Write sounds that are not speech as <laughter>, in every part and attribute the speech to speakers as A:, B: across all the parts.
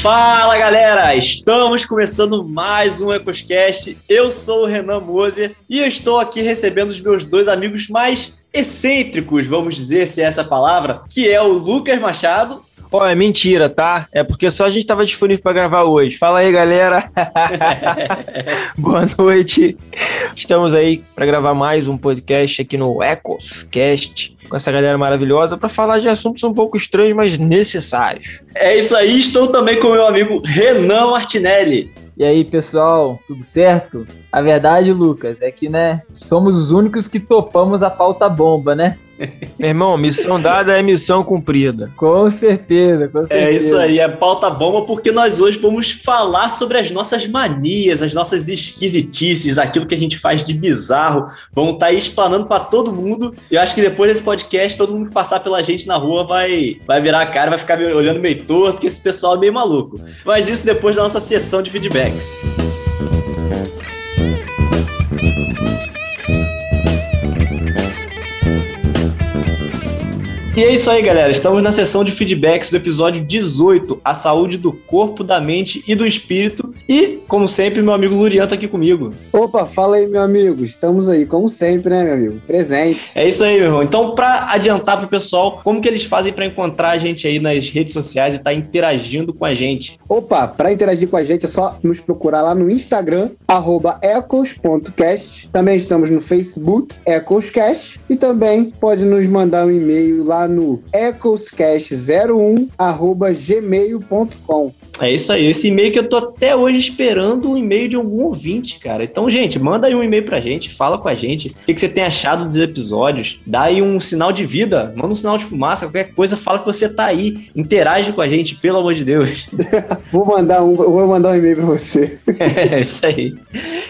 A: Fala galera, estamos começando mais um EcosCast. Eu sou o Renan Moser e estou aqui recebendo os meus dois amigos mais excêntricos, vamos dizer se é essa palavra, que é o Lucas Machado
B: Ó, oh, é mentira, tá? É porque só a gente tava disponível para gravar hoje. Fala aí, galera. <laughs> Boa noite. Estamos aí para gravar mais um podcast aqui no Ecoscast com essa galera maravilhosa para falar de assuntos um pouco estranhos, mas necessários.
A: É isso aí, estou também com meu amigo Renan Martinelli.
C: E aí, pessoal, tudo certo? A verdade, Lucas, é que, né, somos os únicos que topamos a pauta bomba, né?
B: Meu irmão, missão dada é missão cumprida.
C: Com certeza, com certeza.
A: É isso aí, é pauta bomba, porque nós hoje vamos falar sobre as nossas manias, as nossas esquisitices, aquilo que a gente faz de bizarro. Vamos estar tá aí explanando para todo mundo. Eu acho que depois desse podcast, todo mundo que passar pela gente na rua vai, vai virar a cara, vai ficar olhando meio torto, porque esse pessoal é meio maluco. Mas isso depois da nossa sessão de feedbacks. E é isso aí, galera. Estamos na sessão de feedbacks do episódio 18, a saúde do corpo, da mente e do espírito. E, como sempre, meu amigo Lurian tá aqui comigo.
D: Opa, fala aí, meu amigo. Estamos aí, como sempre, né, meu amigo? Presente.
A: É isso aí, meu irmão. Então, para adiantar pro pessoal, como que eles fazem para encontrar a gente aí nas redes sociais e estar tá interagindo com a gente?
D: Opa, para interagir com a gente é só nos procurar lá no Instagram, ecos.cast. Também estamos no Facebook, ecoscast. E também pode nos mandar um e-mail lá no ecoscast01@gmail.com.
A: É isso aí, esse e-mail que eu tô até hoje esperando um e-mail de algum ouvinte, cara. Então, gente, manda aí um e-mail pra gente, fala com a gente o que, que você tem achado dos episódios, dá aí um sinal de vida, manda um sinal de fumaça, qualquer coisa, fala que você tá aí, interage com a gente, pelo amor de Deus. <laughs> <laughs>
D: vou mandar um, vou mandar um e-mail pra você.
A: é, isso aí.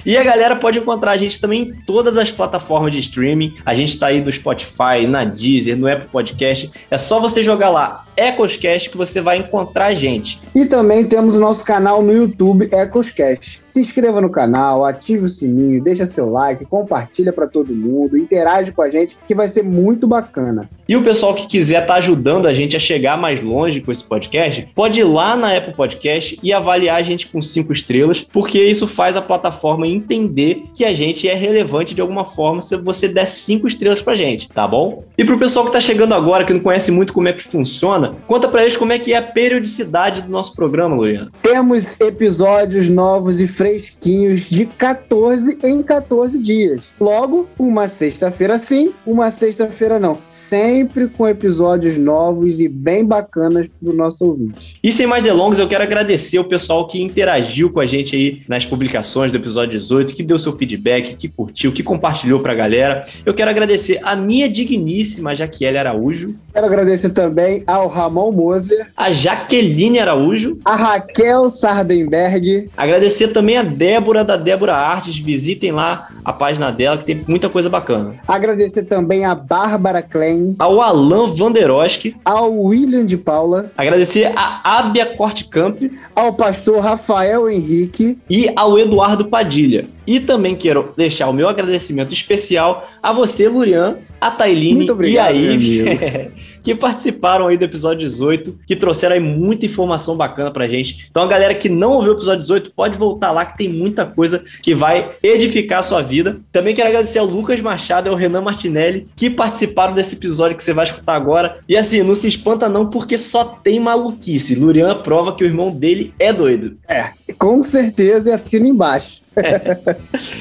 A: E a galera pode encontrar a gente também em todas as plataformas de streaming. A gente tá aí no Spotify, na Deezer, no Apple Podcast. É só você jogar lá Ecoscast que você vai encontrar a gente.
D: E também temos o nosso canal no YouTube Ecoscast. Se inscreva no canal, ative o sininho, deixa seu like, compartilha para todo mundo, interage com a gente, que vai ser muito bacana.
A: E o pessoal que quiser estar tá ajudando a gente a chegar mais longe com esse podcast, pode ir lá na Apple Podcast e avaliar a gente com cinco estrelas, porque isso faz a plataforma entender que a gente é relevante de alguma forma se você der cinco estrelas pra gente, tá bom? E pro pessoal que tá chegando agora, que não conhece muito como é que funciona, conta pra eles como é que é a periodicidade do nosso programa, Luiana.
D: Temos episódios novos e fresquinhos de 14 em 14 dias. Logo, uma sexta-feira sim, uma sexta-feira não. Sem sempre com episódios novos e bem bacanas para o nosso ouvinte.
A: E sem mais delongas, eu quero agradecer o pessoal que interagiu com a gente aí nas publicações do episódio 18, que deu seu feedback, que curtiu, que compartilhou para a galera. Eu quero agradecer a minha digníssima Jaqueline Araújo.
D: Quero agradecer também ao Ramon Moser,
A: a Jaqueline Araújo,
D: a Raquel Sardenberg.
A: Agradecer também a Débora da Débora Artes. Visitem lá a página dela, que tem muita coisa bacana.
D: Agradecer também a Bárbara Klein,
A: ao Alan Vanderoski,
D: ao William de Paula,
A: agradecer a Abia Cortcamp,
D: ao pastor Rafael Henrique
A: e ao Eduardo Padilha. E também quero deixar o meu agradecimento especial a você, Lurian, a Tailine e a Ive, <laughs> que participaram aí do episódio 18, que trouxeram aí muita informação bacana pra gente. Então, a galera que não ouviu o episódio 18, pode voltar lá, que tem muita coisa que vai edificar a sua vida. Também quero agradecer ao Lucas Machado e ao Renan Martinelli, que participaram desse episódio que você vai escutar agora. E assim, não se espanta não, porque só tem maluquice. Lurian prova que o irmão dele é doido.
D: É, com certeza, e assina embaixo.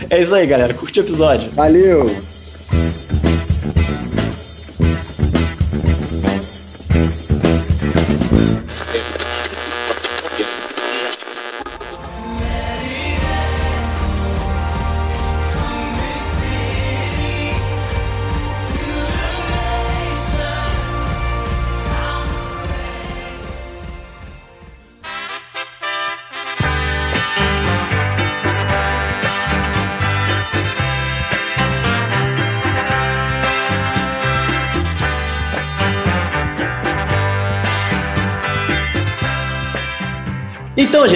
A: É isso aí, galera. Curte o episódio.
D: Valeu!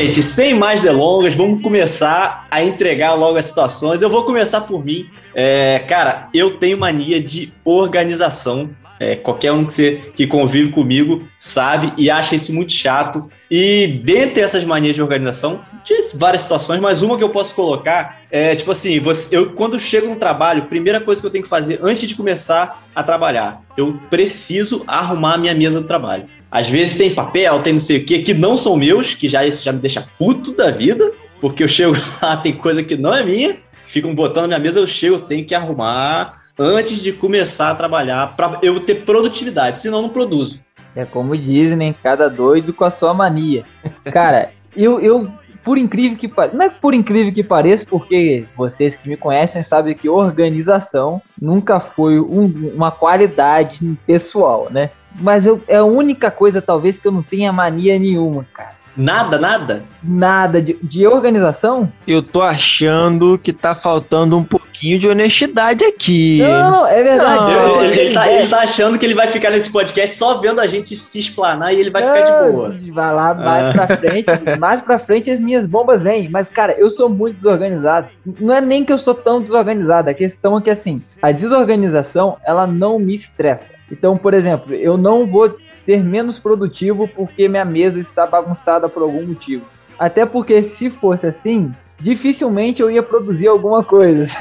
A: Gente, sem mais delongas, vamos começar a entregar logo as situações. Eu vou começar por mim. É, cara, eu tenho mania de organização É, qualquer um que, você, que convive comigo sabe e acha isso muito chato. E dentre essas manias de organização, de várias situações, mas uma que eu posso colocar é tipo assim: você, eu quando chego no trabalho, primeira coisa que eu tenho que fazer antes de começar a trabalhar, eu preciso arrumar a minha mesa do trabalho. Às vezes tem papel, tem não sei o que, que não são meus, que já isso já me deixa puto da vida, porque eu chego <laughs> lá, tem coisa que não é minha, ficam botando na minha mesa, eu chego, eu tenho que arrumar antes de começar a trabalhar para eu ter produtividade, senão não produzo.
C: É como dizem, né? Cada doido com a sua mania. Cara, <laughs> eu, eu por incrível que pareça, não é por incrível que pareça, porque vocês que me conhecem sabem que organização nunca foi um, uma qualidade pessoal, né? Mas eu, é a única coisa, talvez, que eu não tenha mania nenhuma, cara.
A: Nada, nada?
C: Nada. De, de organização?
B: Eu tô achando que tá faltando um pouquinho de honestidade aqui.
C: Não, é verdade.
A: Não, ele, ele, tá, ele, tá, achando que ele vai ficar nesse podcast só vendo a gente se explanar e ele vai ficar de boa.
C: Vai lá, mais ah. pra frente. mais pra frente as minhas bombas vêm. Mas, cara, eu sou muito desorganizado. Não é nem que eu sou tão desorganizado. A questão é que, assim, a desorganização, ela não me estressa. Então, por exemplo, eu não vou ser menos produtivo porque minha mesa está bagunçada por algum motivo. Até porque se fosse assim, dificilmente eu ia produzir alguma coisa. <laughs>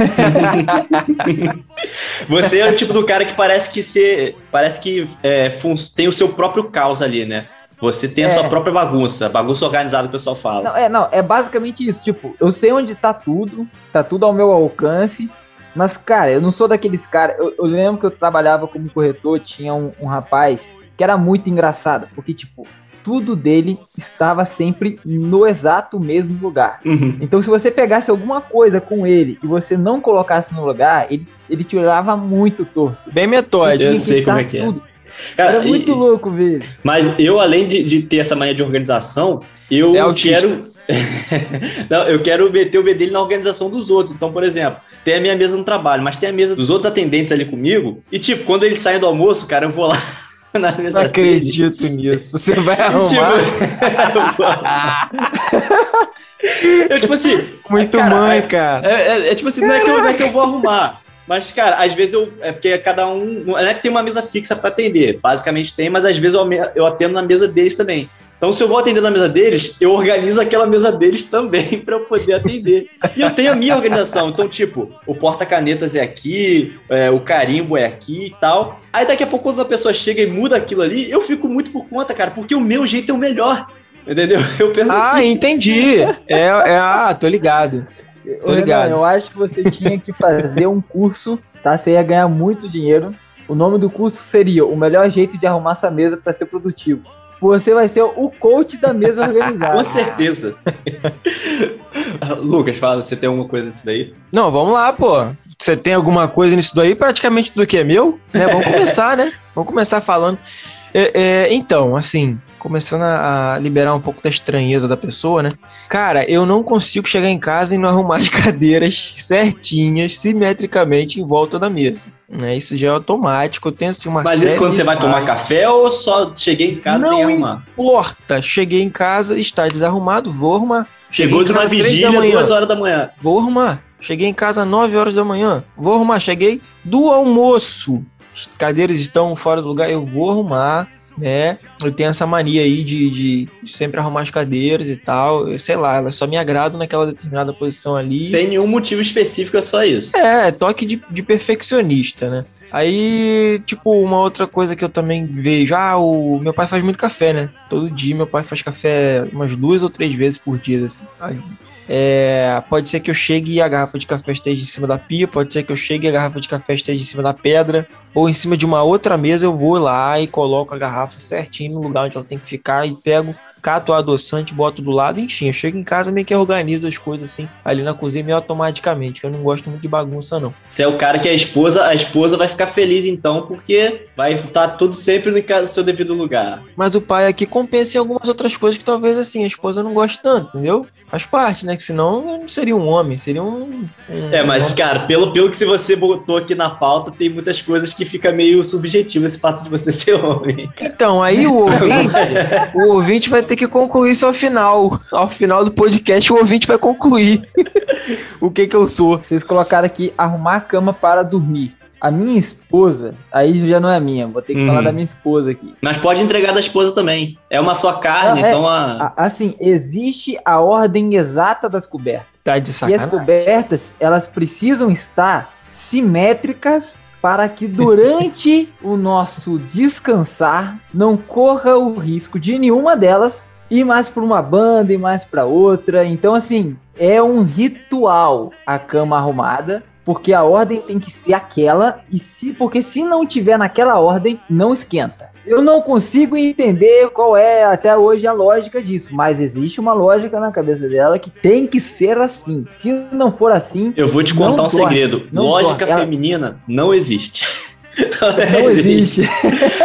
A: você é o tipo do cara que parece que ser, parece que é, tem o seu próprio caos ali, né? Você tem a é. sua própria bagunça, bagunça organizada, o pessoal fala.
C: Não, é, não, é basicamente isso. Tipo, eu sei onde tá tudo, tá tudo ao meu alcance, mas, cara, eu não sou daqueles caras. Eu, eu, lembro que eu trabalhava como corretor, tinha um, um rapaz que era muito engraçado, porque, tipo, tudo dele estava sempre no exato mesmo lugar. Uhum. Então, se você pegasse alguma coisa com ele e você não colocasse no lugar, ele, ele te olhava muito torto.
B: Bem metódico.
A: Eu sei como é que é. tudo.
C: é. Cara, Era muito e, louco, velho.
A: Mas eu, além de, de, ter essa mania de organização, eu é quero. <laughs> não, eu quero meter o B na organização dos outros. Então, por exemplo, tem a minha mesa no trabalho, mas tem a mesa dos outros atendentes ali comigo. E, tipo, quando eles saem do almoço, cara, eu vou lá. <laughs>
B: Na mesa Não acredito dele. nisso. Você vai <laughs> arrumar.
A: Tipo, eu, tipo assim.
B: Muito cara, mãe, é, cara.
A: É, é, é, tipo assim, não é, que eu, não é que eu vou arrumar. Mas, cara, às vezes eu. É porque cada um. Não é que tem uma mesa fixa para atender. Basicamente tem, mas às vezes eu, eu atendo na mesa deles também. Então, se eu vou atender na mesa deles, eu organizo aquela mesa deles também <laughs> para eu poder atender. E eu tenho a minha organização. Então, tipo, o porta-canetas é aqui, é, o carimbo é aqui e tal. Aí daqui a pouco, quando a pessoa chega e muda aquilo ali, eu fico muito por conta, cara, porque o meu jeito é o melhor. Entendeu? <laughs>
B: Eu penso ah, assim. Ah, entendi. É, é, ah, tô ligado. Tô ligado.
C: eu acho que você tinha que fazer um curso, tá? Você ia ganhar muito dinheiro. O nome do curso seria O Melhor Jeito de Arrumar Sua Mesa para Ser Produtivo. Você vai ser o coach da mesa organizada. <laughs>
A: Com certeza. Lucas, fala, você tem alguma coisa nisso daí?
B: Não, vamos lá, pô. Você tem alguma coisa nisso daí? Praticamente tudo que é meu, né? Vamos <laughs> começar, né? Vamos começar falando. É, é, então, assim, começando a liberar um pouco da estranheza da pessoa, né? Cara, eu não consigo chegar em casa e não arrumar as <laughs> cadeiras certinhas, simetricamente em volta da mesa. Né? Isso já é automático, eu tenho assim uma
A: Mas isso quando você vai tomar café ou só cheguei em casa
B: não e arrumar? Não importa, cheguei em casa, está desarrumado, vou arrumar.
A: Chegou de uma vigília, duas horas da manhã.
B: Vou arrumar. Cheguei em casa às 9 horas da manhã. Vou arrumar. Cheguei do almoço. As cadeiras estão fora do lugar. Eu vou arrumar né? Eu tenho essa mania aí de, de, de, sempre arrumar as cadeiras e tal. Eu sei lá, elas só me agradam naquela determinada posição ali.
A: Sem nenhum motivo específico, é só isso.
B: É, toque de, de perfeccionista, né? Aí, tipo, uma outra coisa que eu também vejo, ah, o meu pai faz muito café, né? Todo dia meu pai faz café umas duas ou três vezes por dia, assim. É, pode ser que eu chegue e a garrafa de café esteja em cima da pia, pode ser que eu chegue e a garrafa de café esteja em cima da pedra, ou em cima de uma outra mesa eu vou lá e coloco a garrafa certinho no lugar onde ela tem que ficar e pego cato o adoçante, boto do lado, enfim, eu chego em casa meio que organizo as coisas assim, ali na cozinha meio automaticamente, eu não gosto muito de bagunça não.
A: Você é o cara que a esposa, a esposa vai ficar feliz então, porque vai estar tudo sempre no seu devido lugar.
B: Mas o pai aqui compensa em algumas outras coisas que talvez assim, a esposa não goste tanto, entendeu? Faz parte, né? Que senão não seria um homem, seria um. um
A: é, mas, um... cara, pelo, pelo que você botou aqui na pauta, tem muitas coisas que fica meio subjetivo esse fato de você <laughs> ser homem.
B: Então, aí o ouvinte, <laughs> o ouvinte vai ter que concluir isso ao final. Ao final do podcast, o ouvinte vai concluir <laughs> o que que eu sou.
C: Vocês colocaram aqui arrumar a cama para dormir. A minha esposa, aí já não é minha, vou ter que falar uhum. da minha esposa aqui.
A: Mas pode entregar da esposa também. É uma só carne, é, então a...
C: Assim, existe a ordem exata das cobertas.
B: Tá de sacanagem.
C: E as cobertas, elas precisam estar simétricas para que durante <laughs> o nosso descansar não corra o risco de nenhuma delas ir mais para uma banda e mais para outra. Então, assim, é um ritual a cama arrumada porque a ordem tem que ser aquela e se porque se não tiver naquela ordem não esquenta. Eu não consigo entender qual é até hoje a lógica disso, mas existe uma lógica na cabeça dela que tem que ser assim. Se não for assim,
A: eu vou te contar um dorme, segredo. Lógica feminina Ela... não existe.
C: Não <laughs> existe.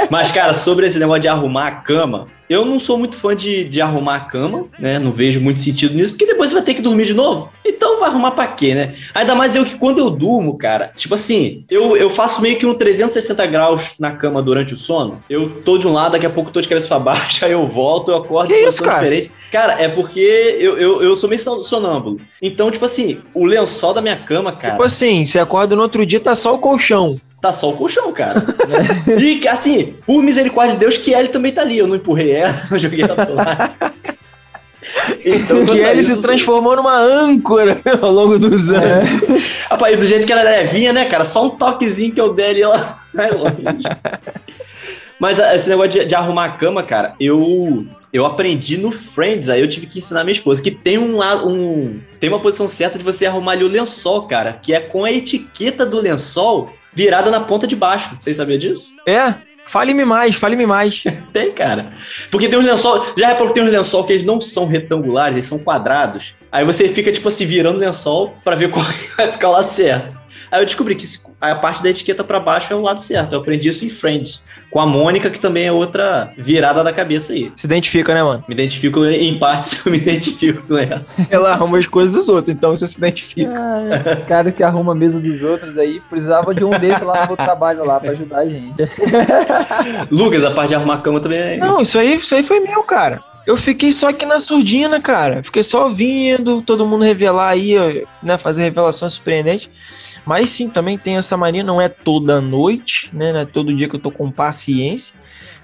A: Mas, cara, sobre esse negócio de arrumar a cama, eu não sou muito fã de, de arrumar a cama, né? Não vejo muito sentido nisso, porque depois você vai ter que dormir de novo. Então vai arrumar pra quê, né? Ainda mais eu que quando eu durmo, cara, tipo assim, eu, eu faço meio que um 360 graus na cama durante o sono. Eu tô de um lado, daqui a pouco tô de cabeça pra baixo, <laughs> aí eu volto, eu acordo
B: que isso, cara? diferente.
A: Cara, é porque eu, eu, eu sou meio sonâmbulo. Então, tipo assim, o lençol da minha cama, cara.
B: Tipo assim, você acorda no outro dia, tá só o colchão
A: tá só o colchão, cara. <laughs> e assim, por misericórdia de Deus, que ele também tá ali. Eu não empurrei ela, <laughs> não joguei ela lá.
B: Então, que ele se transformou numa âncora <laughs> ao longo dos é. anos.
A: É. Rapaz, do jeito que ela é levinha, né, cara? Só um toquezinho que eu dei ali, ela vai longe. Mas ah, esse negócio de, de, arrumar a cama, cara, eu eu aprendi no Friends, aí eu tive que ensinar minha esposa que tem um, um tem uma posição certa de você arrumar ali o lençol, cara, que é com a etiqueta do lençol virada na ponta de baixo. Vocês sabiam disso?
B: É. Fale-me mais, fale-me mais. <laughs>
A: tem, cara. Porque tem uns lençol. Já reparou que tem uns lençol que eles não são retangulares, eles são quadrados. Aí você fica, tipo assim, virando o lençol para ver qual <laughs> vai ficar o lado certo. Aí eu descobri que a parte da etiqueta para baixo é o lado certo. Eu aprendi isso em Friends com a Mônica, que também é outra virada da cabeça aí.
B: Se identifica, né, mano?
A: Me identifico em partes, <laughs> eu me identifico com ela.
B: Ela arruma as coisas dos outros, então você se identifica.
C: Ah, cara que arruma a mesa dos outros aí, precisava de um desses lá no trabalho lá pra ajudar a gente.
A: Lucas, a parte de arrumar a cama também é
B: Não, isso aí, isso aí foi meu, cara. Eu fiquei só aqui na surdina, cara. Fiquei só ouvindo, todo mundo revelar aí, né? Fazer revelações surpreendentes. Mas sim, também tem essa mania, não é toda noite, né? Não é todo dia que eu tô com paciência.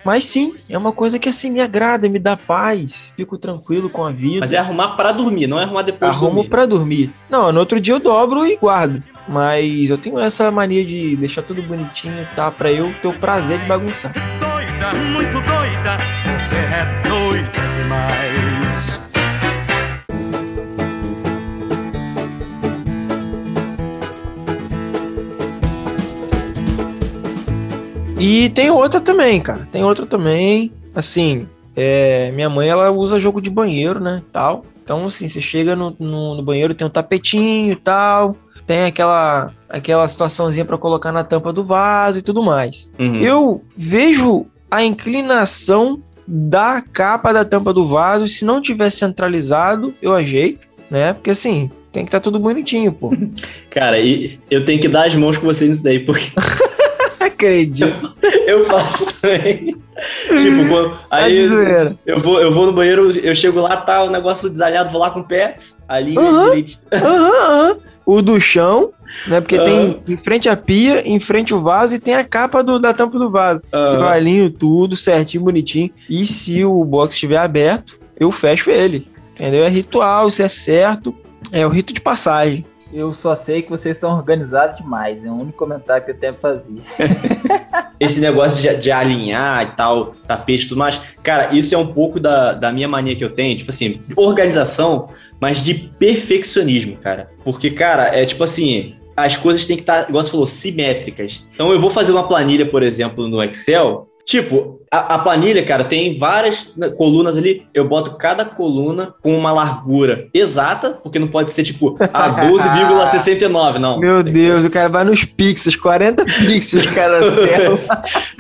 B: Mas sim, é uma coisa que assim me agrada, me dá paz, fico tranquilo com a vida.
A: Mas é arrumar para dormir, não é arrumar depois
B: Arrumo
A: de dormir.
B: para dormir. Não, no outro dia eu dobro e guardo. Mas eu tenho essa mania de deixar tudo bonitinho, tá? Pra eu ter o prazer de bagunçar. Doida, muito doida, você é demais. E tem outra também, cara. Tem outra também. Assim, é, minha mãe ela usa jogo de banheiro, né? Tal. Então, assim, você chega no, no, no banheiro, tem um tapetinho e tal. Tem aquela, aquela situaçãozinha para colocar na tampa do vaso e tudo mais. Uhum. Eu vejo a inclinação da capa da tampa do vaso. Se não tiver centralizado, eu ajeito, né? Porque assim, tem que estar tá tudo bonitinho, pô. <laughs>
A: Cara, e eu tenho que dar as mãos com você nisso daí, porque. <laughs>
B: acredito.
A: Eu faço também. tipo, quando, tá aí eu, eu, vou, eu vou no banheiro, eu chego lá, tá o negócio desalinhado, vou lá com o pé, ali
B: uhum, direito. Uhum, O do chão, né? Porque uhum. tem em frente a pia, em frente o vaso e tem a capa do, da tampa do vaso. Uhum. Eu alinho tudo certinho, bonitinho. E se o box estiver aberto, eu fecho ele. Entendeu? É ritual, isso é certo. É o rito de passagem.
C: Eu só sei que vocês são organizados demais. É o único comentário que eu tenho a fazer. <laughs>
A: Esse negócio de, de, alinhar e tal, tapete e tudo mais. Cara, isso é um pouco da, da minha mania que eu tenho. Tipo assim, organização, mas de perfeccionismo, cara. Porque, cara, é tipo assim. As coisas têm que estar, igual você falou, simétricas. Então eu vou fazer uma planilha, por exemplo, no Excel. Tipo, a, a, planilha, cara, tem várias né, colunas ali. Eu boto cada coluna com uma largura exata, porque não pode ser tipo <laughs> a 12,69, não.
B: Meu Deus, o cara vai nos pixels, 40 <laughs> pixels cada célula.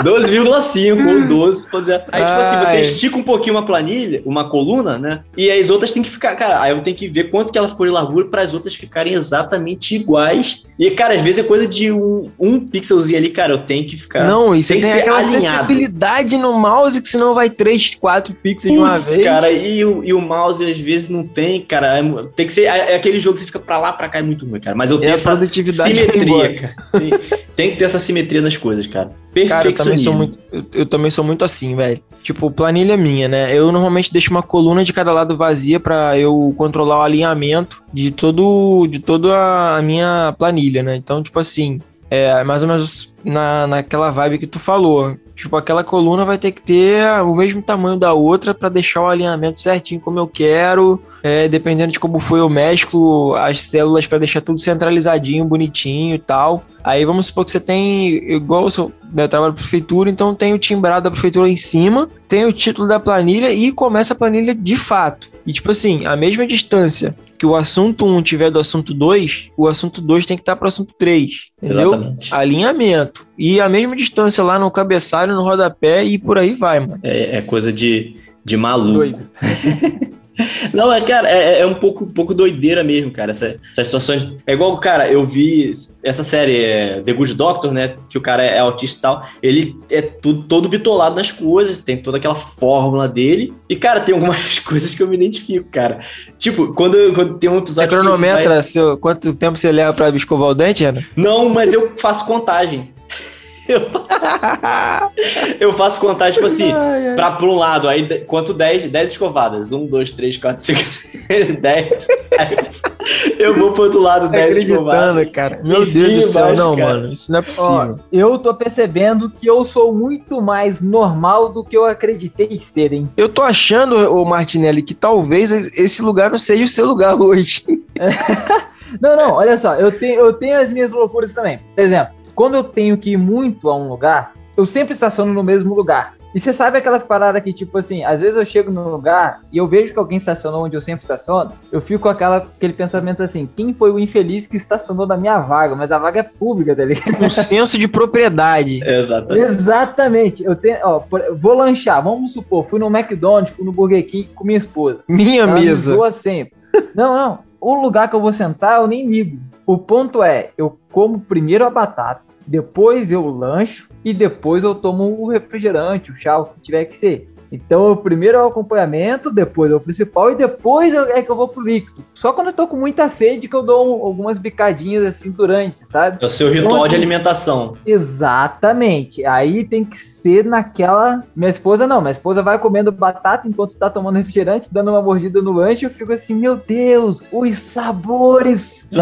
A: 12,5 ou 12, pode dizer. Aí, tipo assim, você estica um pouquinho uma planilha, uma coluna, né? E as outras tem que ficar, cara, aí eu tenho que ver quanto que ela ficou de largura para as outras ficarem exatamente iguais. E, cara, às vezes é coisa de um, um pixelzinho ali, cara, eu tenho que ficar.
B: Não, isso tem que ser aquela alinhado. sensibilidade no mouse, que senão vai 3, 4 pixels Puts, de uma vez.
A: cara, e o, e o mouse às vezes não tem, cara. É, tem que ser. É, é, aquele jogo que você fica pra lá, pra cá, é muito ruim, cara. Mas eu tenho essa simetria, cara. Tem, tem, que ter essa simetria nas coisas, cara.
B: Cara, eu também sou muito, eu, eu também sou muito assim, velho. Tipo, planilha minha, né? Eu normalmente deixo uma coluna de cada lado vazia para eu controlar o alinhamento de todo de toda a minha planilha, né? Então, tipo assim, é mais ou menos na, naquela vibe que tu falou. Tipo, aquela coluna vai ter que ter o mesmo tamanho da outra para deixar o alinhamento certinho como eu quero. É, dependendo de como foi, eu mesclo as células para deixar tudo centralizadinho, bonitinho e tal. Aí vamos supor que você tem, igual eu, sou, eu trabalho na prefeitura, então tem o timbrado da prefeitura em cima, tem o título da planilha e começa a planilha de fato. E tipo assim, a mesma distância que o assunto 1 tiver do assunto 2, o assunto 2 tem que estar para o assunto 3. Entendeu? Exatamente. Alinhamento. E a mesma distância lá no cabeçalho, no rodapé e por aí vai, mano.
A: É, é coisa de, de maluco. <laughs> <laughs> Não, é, cara, é, é, um pouco, pouco doideira mesmo, cara. Essa, essas situações. É igual, cara, eu vi essa série, é, The Good Doctor, né? Que o cara é, autista e tal. Ele é tudo, todo bitolado nas coisas, tem toda aquela fórmula dele. E, cara, tem algumas <laughs> coisas que eu me identifico, cara. Tipo, quando, quando tem um episódio.
B: Você cronometra vai... seu, quanto tempo você leva pra escovar o dente, Ana?
A: Não, mas eu faço contagem. <laughs> Eu faço, eu faço contagem, tipo assim, pra, pra um lado, aí quanto 10, 10 escovadas. 1, 2, 3, 4, 5, 10. Eu vou pro outro lado, 10 escovadas.
B: cara. Meu Deus do céu, não, cara. mano. Isso não é possível. Ó,
C: eu tô percebendo que eu sou muito mais normal do que eu acreditei ser, hein?
B: Eu tô achando, ô Martinelli, que talvez esse lugar não seja o seu lugar <laughs> hoje. <laughs>
C: não, não, olha só, eu tenho, eu tenho as minhas loucuras também. Por exemplo, quando eu tenho que ir muito a um lugar, eu sempre estaciono no mesmo lugar. E você sabe aquelas paradas que, tipo assim, às vezes eu chego no lugar e eu vejo que alguém estacionou onde eu sempre estaciono, eu fico com aquela, aquele pensamento assim, quem foi o infeliz que estacionou na minha vaga? Mas a vaga é pública, tá ligado?
B: Um senso de propriedade. <laughs>
C: Exatamente. Exatamente. Eu tenho, ó, vou lanchar, vamos supor, fui no McDonald's, fui no Burger King com minha esposa.
B: Minha Ela mesa.
C: Me sempre. Não, não. O lugar que eu vou sentar, eu nem ligo. O ponto é, eu como primeiro a batata, depois eu lancho e depois eu tomo o refrigerante, o chá, o que tiver que ser. Então, o primeiro é o acompanhamento, depois é o principal e depois é que eu vou pro líquido. Só quando eu tô com muita sede que eu dou algumas bicadinhas assim durante, sabe?
A: É o seu ritual então, assim, de alimentação.
C: Exatamente. Aí tem que ser naquela. Minha esposa não, minha esposa vai comendo batata enquanto tá tomando refrigerante, dando uma mordida no lanche. Eu fico assim, meu Deus, os sabores! <laughs> <laughs>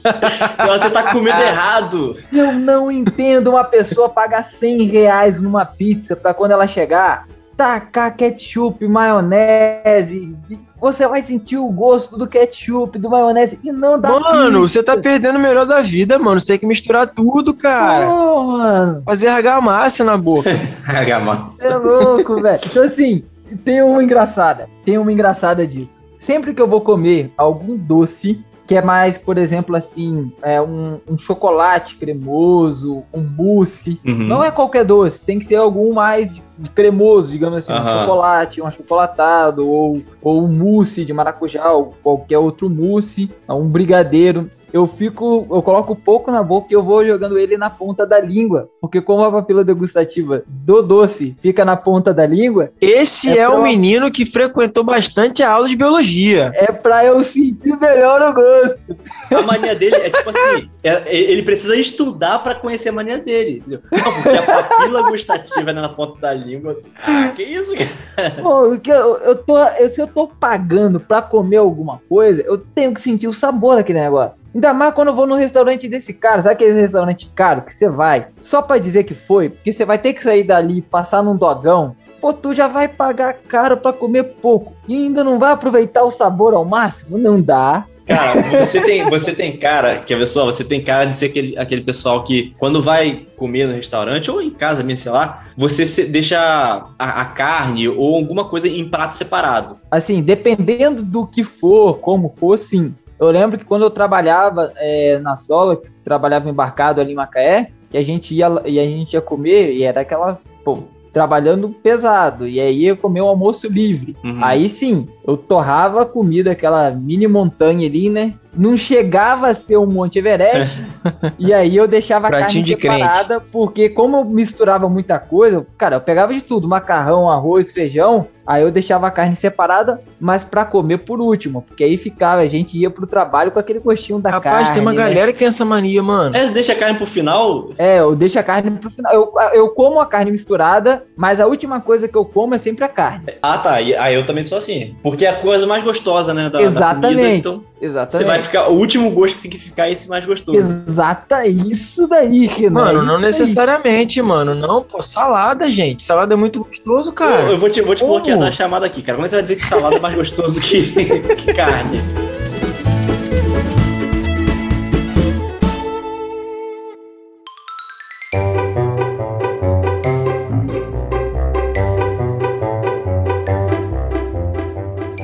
A: Você tá comendo errado.
C: Eu não entendo uma pessoa pagar 100 reais numa pizza pra quando ela chegar, tacar ketchup, maionese. Você vai sentir o gosto do ketchup, do maionese e não dá
B: Mano, pizza. você tá perdendo o melhor da vida, mano. Você tem que misturar tudo, cara. Oh, mano. Fazer argamassa na boca. <laughs>
A: argamassa.
C: Você é louco, velho. Então, assim, tem uma engraçada. Tem uma engraçada disso. Sempre que eu vou comer algum doce, que é mais, por exemplo, assim, é um, um chocolate cremoso, um mousse. Uhum. Não é qualquer doce, tem que ser algum mais cremoso, digamos assim, uhum. um chocolate, um achocolatado, ou, ou um mousse de maracujá, ou qualquer outro mousse, um brigadeiro eu fico, eu coloco pouco na boca e eu vou jogando ele na ponta da língua, porque como a papila degustativa do doce fica na ponta da língua.
B: Esse é, é o menino que frequentou bastante a aula de biologia.
C: É pra eu sentir melhor o gosto.
A: A mania dele é tipo assim, é, ele precisa estudar para conhecer a mania dele. Entendeu? Não, porque a papila gustativa é na ponta da língua. Ah, que isso, cara?
C: Pô, eu, eu tô, eu, se eu tô pagando para comer alguma coisa, eu tenho que sentir o sabor daquele negócio. Ainda mais quando eu vou no restaurante desse cara, sabe aquele restaurante caro que você vai só para dizer que foi? Porque você vai ter que sair dali e passar num dogão. Pô, tu já vai pagar caro para comer pouco e ainda não vai aproveitar o sabor ao máximo? Não dá.
A: Cara, você tem, você tem cara, que pessoa, você tem cara de ser aquele, aquele pessoal que, quando vai comer no restaurante ou em casa mesmo, sei lá, você se, deixa a, a, carne ou alguma coisa em prato separado.
C: Assim, dependendo do que for, como for, sim. Eu lembro que quando eu trabalhava é, na Sola, que trabalhava embarcado ali em Macaé, que a gente ia e a gente ia comer e era aquelas, pô, trabalhando pesado, e aí eu comer um almoço livre. Uhum. Aí sim, eu torrava a comida, aquela mini montanha ali, né? Não chegava a ser um Monte Everest, <laughs> e aí eu deixava a carne separada, crente. porque como eu misturava muita coisa, cara, eu pegava de tudo, macarrão, arroz, feijão, Aí eu deixava a carne separada, mas para comer por último, porque aí ficava, a gente ia pro trabalho com aquele gostinho da
B: Rapaz,
C: carne.
B: Rapaz, tem uma né? galera que tem essa mania, mano.
A: É, deixa a carne pro final?
C: É, eu deixo a carne pro final. Eu, eu como a carne misturada, mas a última coisa que eu como é sempre a carne.
A: Ah, tá. Aí eu também sou assim. Porque é a coisa mais gostosa, né?
C: Da, Exatamente. Da comida, então...
A: Exatamente. Você vai ficar. O último gosto que tem que ficar é esse mais gostoso.
C: Exata, isso daí, Renan.
B: Mano,
C: não
B: necessariamente, daí. mano. Não, pô, salada, gente. Salada é muito gostoso, cara.
A: Eu, eu vou te, vou te bloquear na chamada aqui, cara. Como você vai dizer que salada é mais gostoso que, que carne?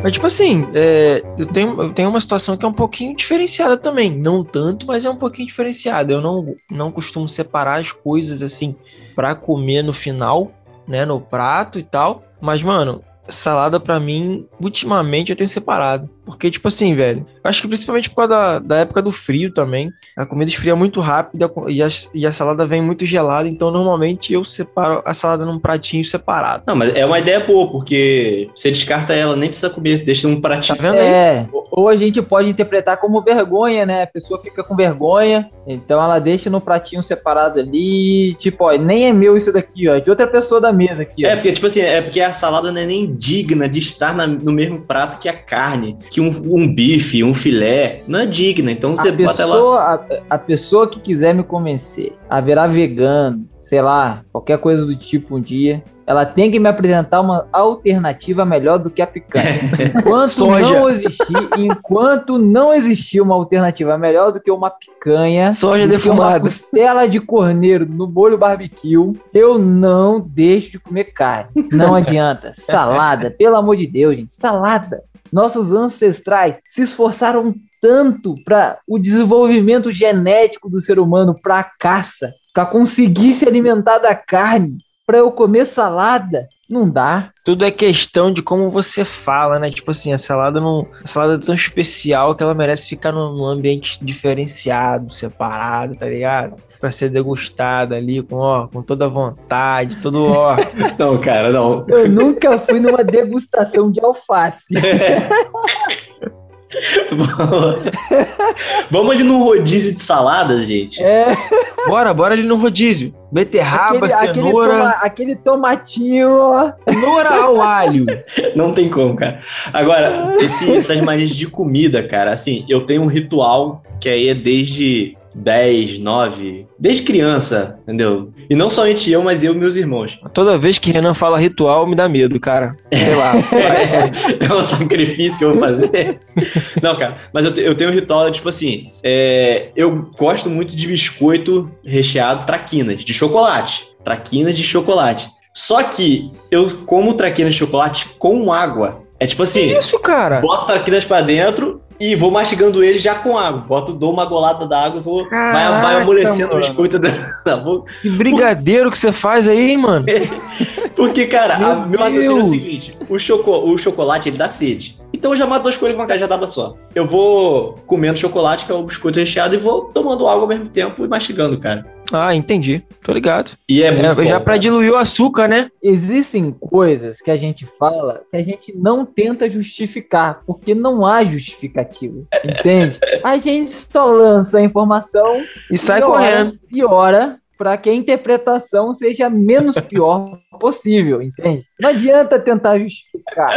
B: Mas, tipo assim, é, eu, tenho, eu tenho uma situação que é um pouquinho diferenciada também. Não tanto, mas é um pouquinho diferenciada. Eu não, não costumo separar as coisas assim para comer no final, né? No prato e tal. Mas, mano, salada para mim, ultimamente eu tenho separado. Porque, tipo assim, velho, acho que principalmente por causa da, da época do frio também. A comida esfria muito rápido e a, e a salada vem muito gelada. Então, normalmente eu separo a salada num pratinho separado.
A: Não, mas é uma ideia boa, porque você descarta ela, nem precisa comer, deixa um pratinho.
C: Tá vendo aí? É, ou a gente pode interpretar como vergonha, né? A pessoa fica com vergonha, então ela deixa no pratinho separado ali. Tipo, ó, nem é meu isso daqui, ó, é de outra pessoa da mesa aqui.
A: Ó. É, porque, tipo assim, é porque a salada não é nem digna de estar na, no mesmo prato que a carne, que um, um, bife, um filé, não é digna. Então você a bota
C: pessoa, lá. A, a pessoa que quiser me convencer a virar vegano, sei lá, qualquer coisa do tipo um dia, ela tem que me apresentar uma alternativa melhor do que a picanha. <laughs> Enquanto não existir, enquanto não existir uma alternativa melhor do que uma picanha,
B: soja defumada, uma
C: costela de corneiro no molho barbecue, eu não deixo de comer carne. Não <laughs> adianta. Salada, pelo amor de Deus, gente, salada. Nossos ancestrais se esforçaram tanto para o desenvolvimento genético do ser humano para a caça, para conseguir se alimentar da carne para eu comer salada. Não dá.
B: Tudo é questão de como você fala, né? Tipo assim, a salada não. A salada é tão especial que ela merece ficar num, ambiente diferenciado, separado, tá ligado? Pra ser degustada ali com, ó, com toda vontade, todo ó. <laughs>
A: não, cara, não.
C: Eu nunca fui numa degustação de alface. <laughs>
A: Vamos ali no rodízio de saladas, gente.
B: É. Bora, bora ali no rodízio. Beterraba, aquele, cenoura. Aquele, toma,
C: aquele tomatinho.
B: Cenoura ao alho.
A: Não tem como, cara. Agora, esse, essas manias de comida, cara, assim, eu tenho um ritual que aí é desde 10, 9, desde criança, entendeu? E não somente eu, mas eu e meus irmãos.
B: Toda vez que Renan fala ritual, me dá medo, cara. Sei lá. <laughs>
A: é, é um sacrifício que eu vou fazer. <laughs> não, cara, mas eu, eu tenho um ritual, tipo assim, é, eu gosto muito de biscoito recheado traquinas, de chocolate. Traquinas de chocolate. Só que eu como traquinas de chocolate com água. É tipo assim.
B: Que isso, cara?
A: Boto traquinas pra dentro, e vou mastigando ele já com água. Boto, dou uma golada d'água e vou. Caraca, vai, vai amolecendo mano. o biscoito da, <laughs> da
B: boca. Que brigadeiro que você faz aí, hein, mano? <laughs>
A: Porque, cara, meu, a, meu raciocínio é o seguinte: o, choco, o chocolate ele dá sede. Então eu já mato dois coelhos com uma cajadada só. Eu vou comendo chocolate, que é o biscoito recheado, e vou tomando água ao mesmo tempo e mastigando, cara.
B: Ah, entendi. Tô ligado.
A: E é, muito é, bom,
B: Já pra diluir o açúcar, né?
C: Existem coisas que a gente fala que a gente não tenta justificar, porque não há justificativa. Entende? A gente só lança a informação
B: e sai correndo.
C: E ora para que a interpretação seja menos pior possível, entende? Não adianta tentar justificar.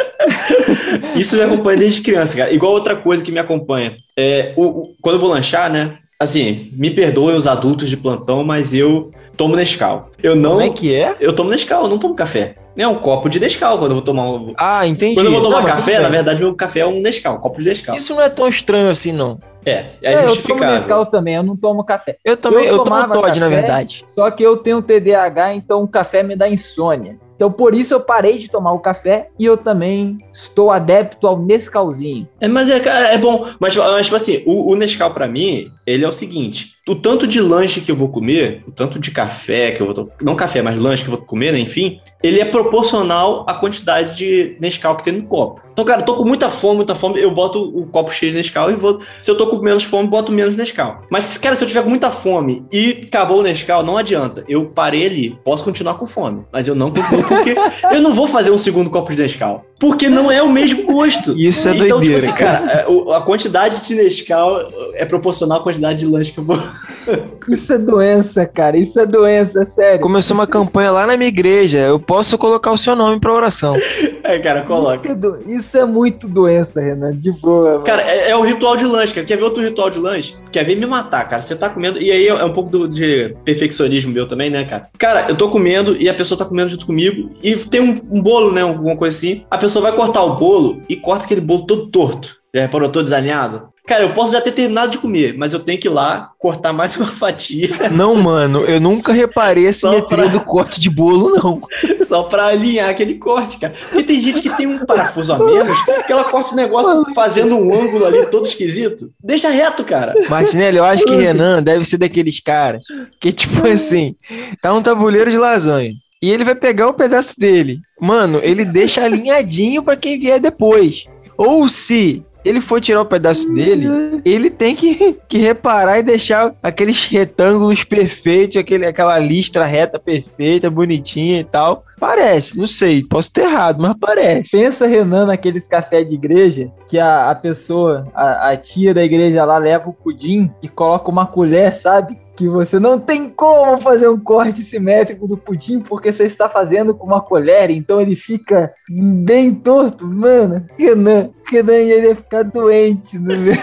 A: Isso me acompanha desde criança, cara. Igual outra coisa que me acompanha. É, o, o, quando eu vou lanchar, né? Assim, me perdoem os adultos de plantão, mas eu tomo Nescau. Eu não.
B: Como é que é?
A: Eu tomo Nescau, eu não tomo café. É um copo de Nescau quando eu vou tomar um.
B: Ah, entendi.
A: Quando eu vou tomar não, café, na verdade, meu café é um Nescau, um copo de Nescau.
B: Isso não é tão estranho assim, não.
A: É, é, é
C: Eu tomo Nescau também, eu não tomo café.
B: Eu também, eu, eu tomo Todd, café, na verdade.
C: Só que eu tenho TDAH, então o café me dá insônia. Então por isso eu parei de tomar o café e eu também estou adepto ao Nescauzinho.
A: É, mas é, é bom, mas, mas tipo assim, o, o Nescau para mim, ele é o seguinte, o tanto de lanche que eu vou comer, o tanto de café que eu vou. Não café, mas lanche que eu vou comer, né, enfim, ele é proporcional à quantidade de Nescau que tem no copo. Então, cara, eu tô com muita fome, muita fome, eu boto o copo cheio de Nescau e vou. Se eu tô com menos fome, boto menos Nescau. Mas, cara, se eu tiver com muita fome e acabou o Nescau, não adianta. Eu parei ali, posso continuar com fome, mas eu não porque <laughs> eu não vou fazer um segundo copo de Nescau. Porque não é o mesmo gosto. <laughs>
B: Isso é então, tipo doideira, tipo assim, cara.
A: cara, a quantidade de Nescau é proporcional à quantidade de lanche que eu vou. <laughs>
C: Isso é doença, cara. Isso é doença, é sério.
B: Começou uma campanha lá na minha igreja. Eu posso colocar o seu nome pra oração.
A: É, cara, coloca.
C: Isso é, do... Isso é muito doença, Renan. De boa. Mano.
A: Cara, é, é, o ritual de lanche, cara. Quer ver outro ritual de lanche? Quer ver me matar, cara. Você tá comendo. E aí é um pouco do, de perfeccionismo meu também, né, cara? Cara, eu tô comendo e a pessoa tá comendo junto comigo. E tem um, um bolo, né? Alguma coisa assim. A pessoa vai cortar o bolo e corta aquele bolo todo torto. Já reparou, todo desalinhado? Cara, eu posso já ter terminado de comer, mas eu tenho que ir lá cortar mais uma fatia.
B: Não, mano, eu nunca reparei a <laughs> simetria pra... do corte de bolo, não. <laughs>
A: Só pra alinhar aquele corte, cara. Porque tem gente que tem um parafuso a menos, que ela corta o negócio fazendo um ângulo ali todo esquisito. Deixa reto, cara.
B: Martinelli, eu acho que Renan deve ser daqueles caras que, tipo assim, tá um tabuleiro de lasanha. E ele vai pegar o pedaço dele. Mano, ele deixa alinhadinho para quem vier depois. Ou se ele for tirar o pedaço dele, ele tem que, que reparar e deixar aqueles retângulos perfeitos, aquele, aquela listra reta perfeita, bonitinha e tal. Parece, não sei, posso ter errado, mas parece.
C: Pensa, Renan, naqueles cafés de igreja, que a, a pessoa, a, a tia da igreja lá leva o pudim e coloca uma colher, sabe? Que você não tem como fazer um corte simétrico do pudim porque você está fazendo com uma colher, então ele fica bem torto. Mano, Renan, Renan ele ia ficar doente no meu.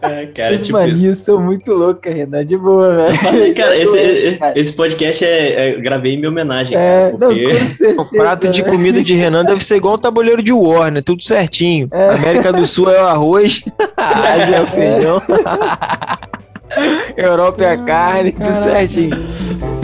A: É, cara, As
C: tipo manias isso. são muito loucas, Renan, de boa,
A: velho. Cara, esse, doente, cara. esse podcast é, é, gravei em minha homenagem, é, cara, porque... não, <laughs>
B: certeza, o prato de comida de Renan deve ser igual o tabuleiro de War, né? Tudo certinho. É. América do Sul é o arroz, <laughs> Ásia é o feijão. Europa é a carne, Caraca. tudo certinho.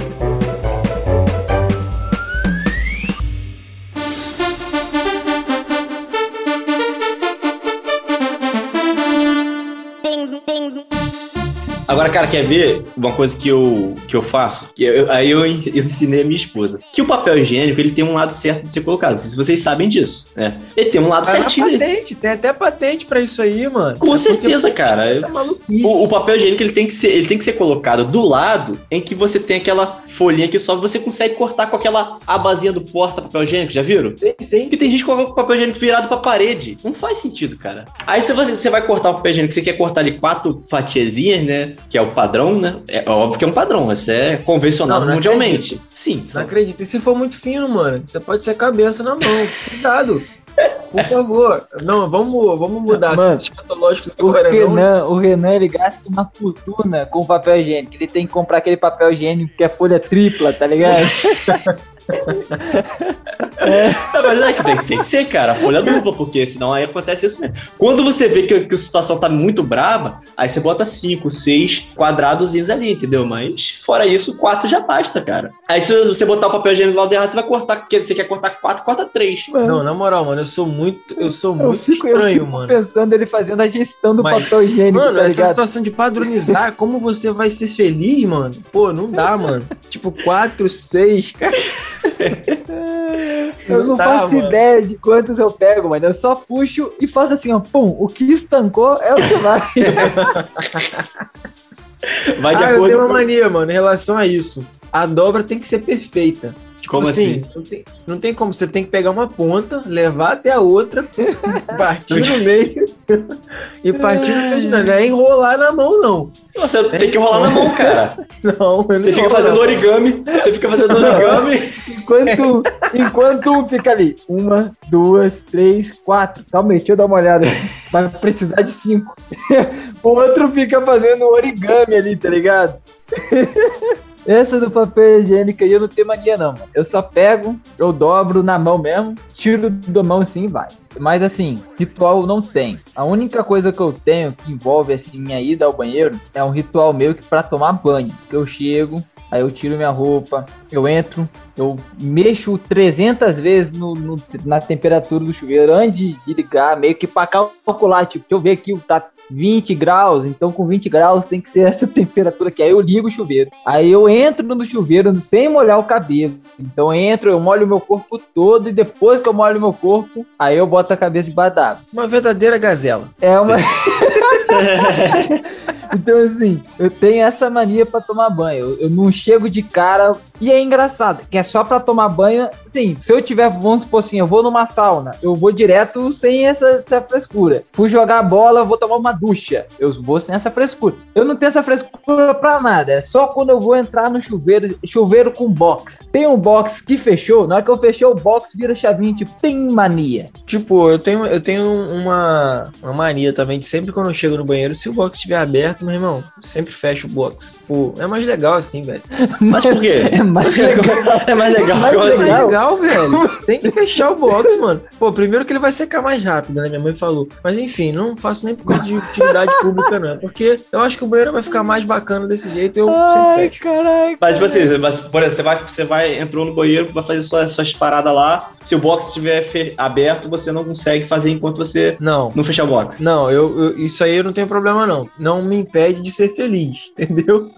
A: Agora, cara, quer ver uma coisa que eu, que eu faço? Que eu, aí eu, <laughs> eu ensinei a minha esposa. Que o papel higiênico, ele tem um lado certo de ser colocado. Não sei se vocês sabem disso, né? Ele tem um lado
B: cara,
A: certinho.
B: Patente, tem até patente pra isso aí, mano.
A: Com é certeza, cara. Essa maluquice. O, o, papel higiênico, ele tem, que ser, ele tem que ser colocado do lado em que você tem aquela folhinha que só você consegue cortar com aquela abazinha do porta-papel higiênico, já viram?
B: Sim, sim.
A: Porque tem gente que coloca o papel higiênico virado pra parede. Não faz sentido, cara. Aí se você, você vai cortar o papel higiênico, você quer cortar ali quatro fatiazinhas, né? Que é o padrão, né? É óbvio que é um padrão, isso é convencional não, não
B: mundialmente.
A: Acredito. Sim.
B: Não acredito. E se for muito fino, mano, você pode ser cabeça na mão. Cuidado. Por favor. Não, vamos, vamos mudar
C: Mano, o Renan, o Renan, ele gasta uma fortuna com papel higiênico. Ele tem que comprar aquele papel higiênico que é folha tripla, tá ligado? <laughs>
A: é. mas é que tem, tem, que ser, cara, folha dupla, porque senão aí acontece isso mesmo. Quando você vê que, que a situação tá muito braba, aí você bota cinco, seis quadradozinhos ali, entendeu? Mas fora isso, quatro já basta, cara. Aí se você botar o papel higiênico do lado errado, você vai cortar, porque você quer cortar quatro, corta três.
B: Mano. Não, na moral, mano, eu sou muito, eu sou muito eu fico, estranho, eu fico mano.
C: pensando ele fazendo a gestão do mas, papel higiênico.
B: Mano, tá essa situação de padronizar, <laughs> como você vai ser feliz, mano? Pô, não dá, mano. tipo, quatro, seis, cara.
C: Eu não, não tá, faço mano. ideia de quantos eu pego, mano. Eu só puxo e faço assim, ó. Pum, o que estancou é o que vai.
B: vai de ah, acordo eu tenho uma mania, mano, em relação a isso. A dobra tem que ser perfeita.
A: Como assim? assim?
B: Não tem, não tem, como, você tem que pegar uma ponta, levar até a outra, <laughs> partir no meio <laughs> e partir no meio. Não é enrolar na mão, não.
A: Você é tem que enrolar na mão, cara. <laughs>
B: Não,
A: Você fica fazendo origami, você fica fazendo origami.
C: enquanto, enquanto um fica ali, uma, duas, três, quatro. Calma aí, deixa eu dar uma olhada. Vai precisar de cinco. o outro fica fazendo origami ali, tá ligado? Essa do papel higiênico aí eu não tenho mania, não, mano. Eu só pego, eu dobro na mão mesmo, tiro da mão assim e vai. Mas assim, ritual não tem. A única coisa que eu tenho que envolve assim minha ida ao banheiro é um ritual meu que para tomar banho. Eu chego, aí eu tiro minha roupa, eu entro, eu mexo 300 vezes no, no, na temperatura do chuveiro antes de ligar, meio que para calcular, tipo, deixa eu ver aqui, tá 20 graus, então com 20 graus tem que ser essa <laughs> temperatura aqui. Aí eu ligo o chuveiro. Aí eu entro no chuveiro sem molhar o cabelo. Então eu entro, eu molho o meu corpo todo e depois que eu molho o meu corpo, aí eu boto a cabeça debaixo d'água.
B: Uma verdadeira gazela.
C: É uma. <laughs> <laughs> então, assim, eu tenho essa mania para tomar banho. Eu, não chego de cara. E é engraçado, que é só para tomar banho. Sim, se eu tiver, vamos supor assim, eu vou numa sauna, eu vou direto sem essa, essa frescura. Fui jogar bola, vou tomar uma ducha. Eu vou sem essa frescura. Eu não tenho essa frescura pra nada. É só quando eu vou entrar no chuveiro, chuveiro com box. Tem um box que fechou, na hora que eu fechei o box, vira chavinha, tipo, tem mania.
B: Tipo, eu tenho, eu tenho uma, uma mania também de sempre quando eu chego no banheiro, se o box estiver aberto, meu irmão, sempre fecha o box. Pô, é mais legal assim, velho. <laughs>
A: Mas por quê?
C: É mais <laughs> legal.
A: é mais legal.
B: É mais legal, legal velho. Tem que fechar o box, mano. Pô, primeiro que ele vai secar mais rápido, né? Minha mãe falou. Mas enfim, não faço nem por causa de utilidade pública, não. É porque eu acho que o banheiro vai ficar mais bacana desse jeito. Eu
C: Ai, caraca.
A: Mas, tipo assim, mas, por exemplo, você vai, você vai, entrou no banheiro, vai fazer suas, suas paradas lá. Se o box estiver aberto, você não consegue fazer enquanto você
B: não,
A: não fechar o box.
B: Não, eu, eu, isso aí eu não tenho problema, não. Não me impede de ser feliz, <laughs> entendeu?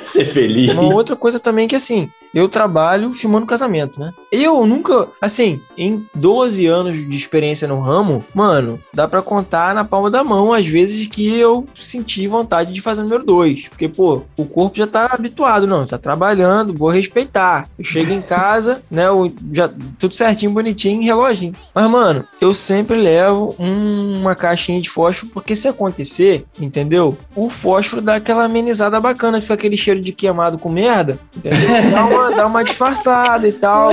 A: ser feliz.
B: Uma outra coisa também que, assim, eu trabalho filmando casamento, né? Eu nunca, assim, em 12 anos de experiência no ramo, mano, dá para contar na palma da mão as vezes que eu senti vontade de fazer número 2. Porque, pô, o corpo já tá habituado, não, tá trabalhando, vou respeitar. Eu chego em casa, <laughs> né, eu já tudo certinho, bonitinho, reloginho. Mas, mano, eu sempre levo um, uma caixinha de fósforo, porque se acontecer, entendeu? O fósforo dá aquela amenizada bacana, fica aquele cheiro de queimado com merda, entendeu? <laughs> Dá uma, dá uma disfarçada e tal.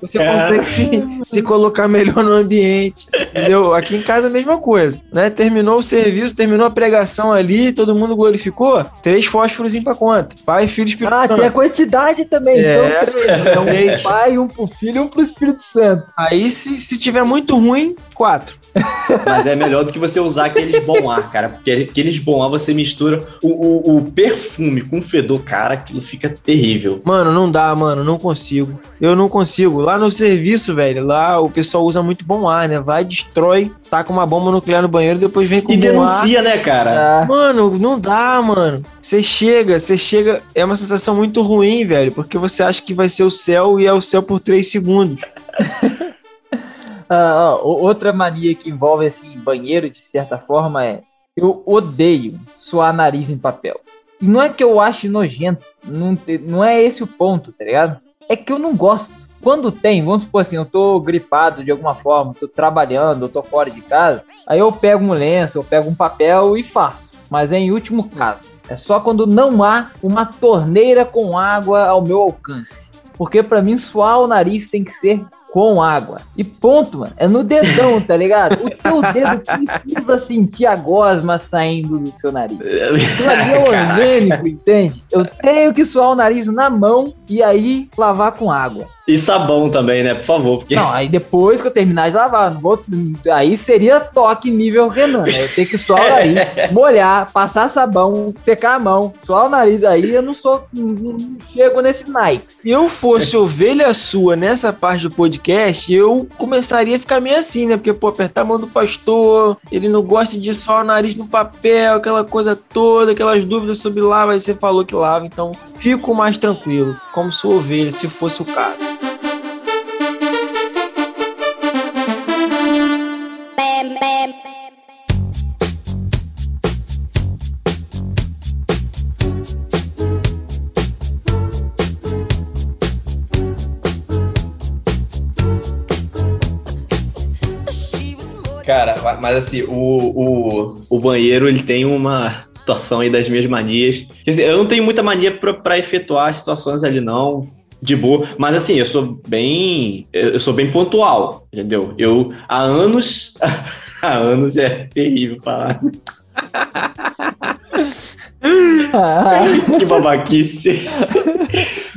B: Você consegue se, se colocar melhor no ambiente, entendeu? Aqui em casa a mesma coisa, né? Terminou o serviço, terminou a pregação ali, todo mundo glorificou, três fósforos pra conta. Pai, filho, Espírito
C: Ah,
B: Santo.
C: tem a quantidade também,
B: É,
C: são três.
B: é um
C: pai, um pro filho e um pro Espírito Santo.
B: Aí, se, se tiver muito ruim, quatro.
A: Mas é melhor do que você usar aqueles bom ar, cara. Porque aqueles bom ar você mistura o, o, o perfume com o fedor, cara, aquilo fica terrível.
B: Mano, não dá, mano, não consigo. Eu não consigo. Lá no serviço, velho, lá o pessoal usa muito bom ar, né? Vai, destrói, taca uma bomba nuclear no banheiro, depois vem com
A: E
B: bom
A: denuncia, né, cara?
C: Ah,
B: Mano, não dá, mano. Você chega, você chega. É uma sensação muito ruim, velho. Porque você acha que vai ser o céu e é o céu por três segundos. <laughs>
C: ah, outra mania que envolve assim, banheiro, de certa forma, é eu odeio suar nariz em papel. E não é que eu ache nojento, não, não é esse o ponto, tá ligado? É que eu não gosto. Quando tem, vamos supor assim, eu tô gripado de alguma forma, tô trabalhando, eu tô fora de casa, aí eu pego um lenço, eu pego um papel e faço. Mas é em último caso. É só quando não há uma torneira com água ao meu alcance. Porque pra mim suar o nariz tem que ser com água. E ponto, mano. É no dedão, <laughs> tá ligado? O teu dedo precisa sentir a gosma saindo do seu nariz. Aquilo ali é orgânico, entende? Eu tenho que suar o nariz na mão e aí lavar com água.
A: E sabão também, né? Por favor, porque.
C: Não, aí depois que eu terminar de lavar, não vou, aí seria toque nível Renan. né? Eu tenho que suar o <laughs> nariz, molhar, passar sabão, secar a mão, suar o nariz. Aí eu não sou, não, não chego nesse naipe.
B: Se eu fosse ovelha sua nessa parte do podcast, eu começaria a ficar meio assim, né? Porque, pô, apertar a mão do pastor, ele não gosta de só o nariz no papel, aquela coisa toda, aquelas dúvidas sobre lava, aí você falou que lava, então fico mais tranquilo, como sua ovelha, se fosse o caso.
A: Mas assim, o, o, o banheiro ele tem uma situação aí das minhas manias. Quer dizer, eu não tenho muita mania pra efetuar situações ali, não. De boa, mas assim, eu sou bem. Eu sou bem pontual, entendeu? Eu, há anos. <laughs> há anos é terrível falar. <laughs> <laughs> que babaquice.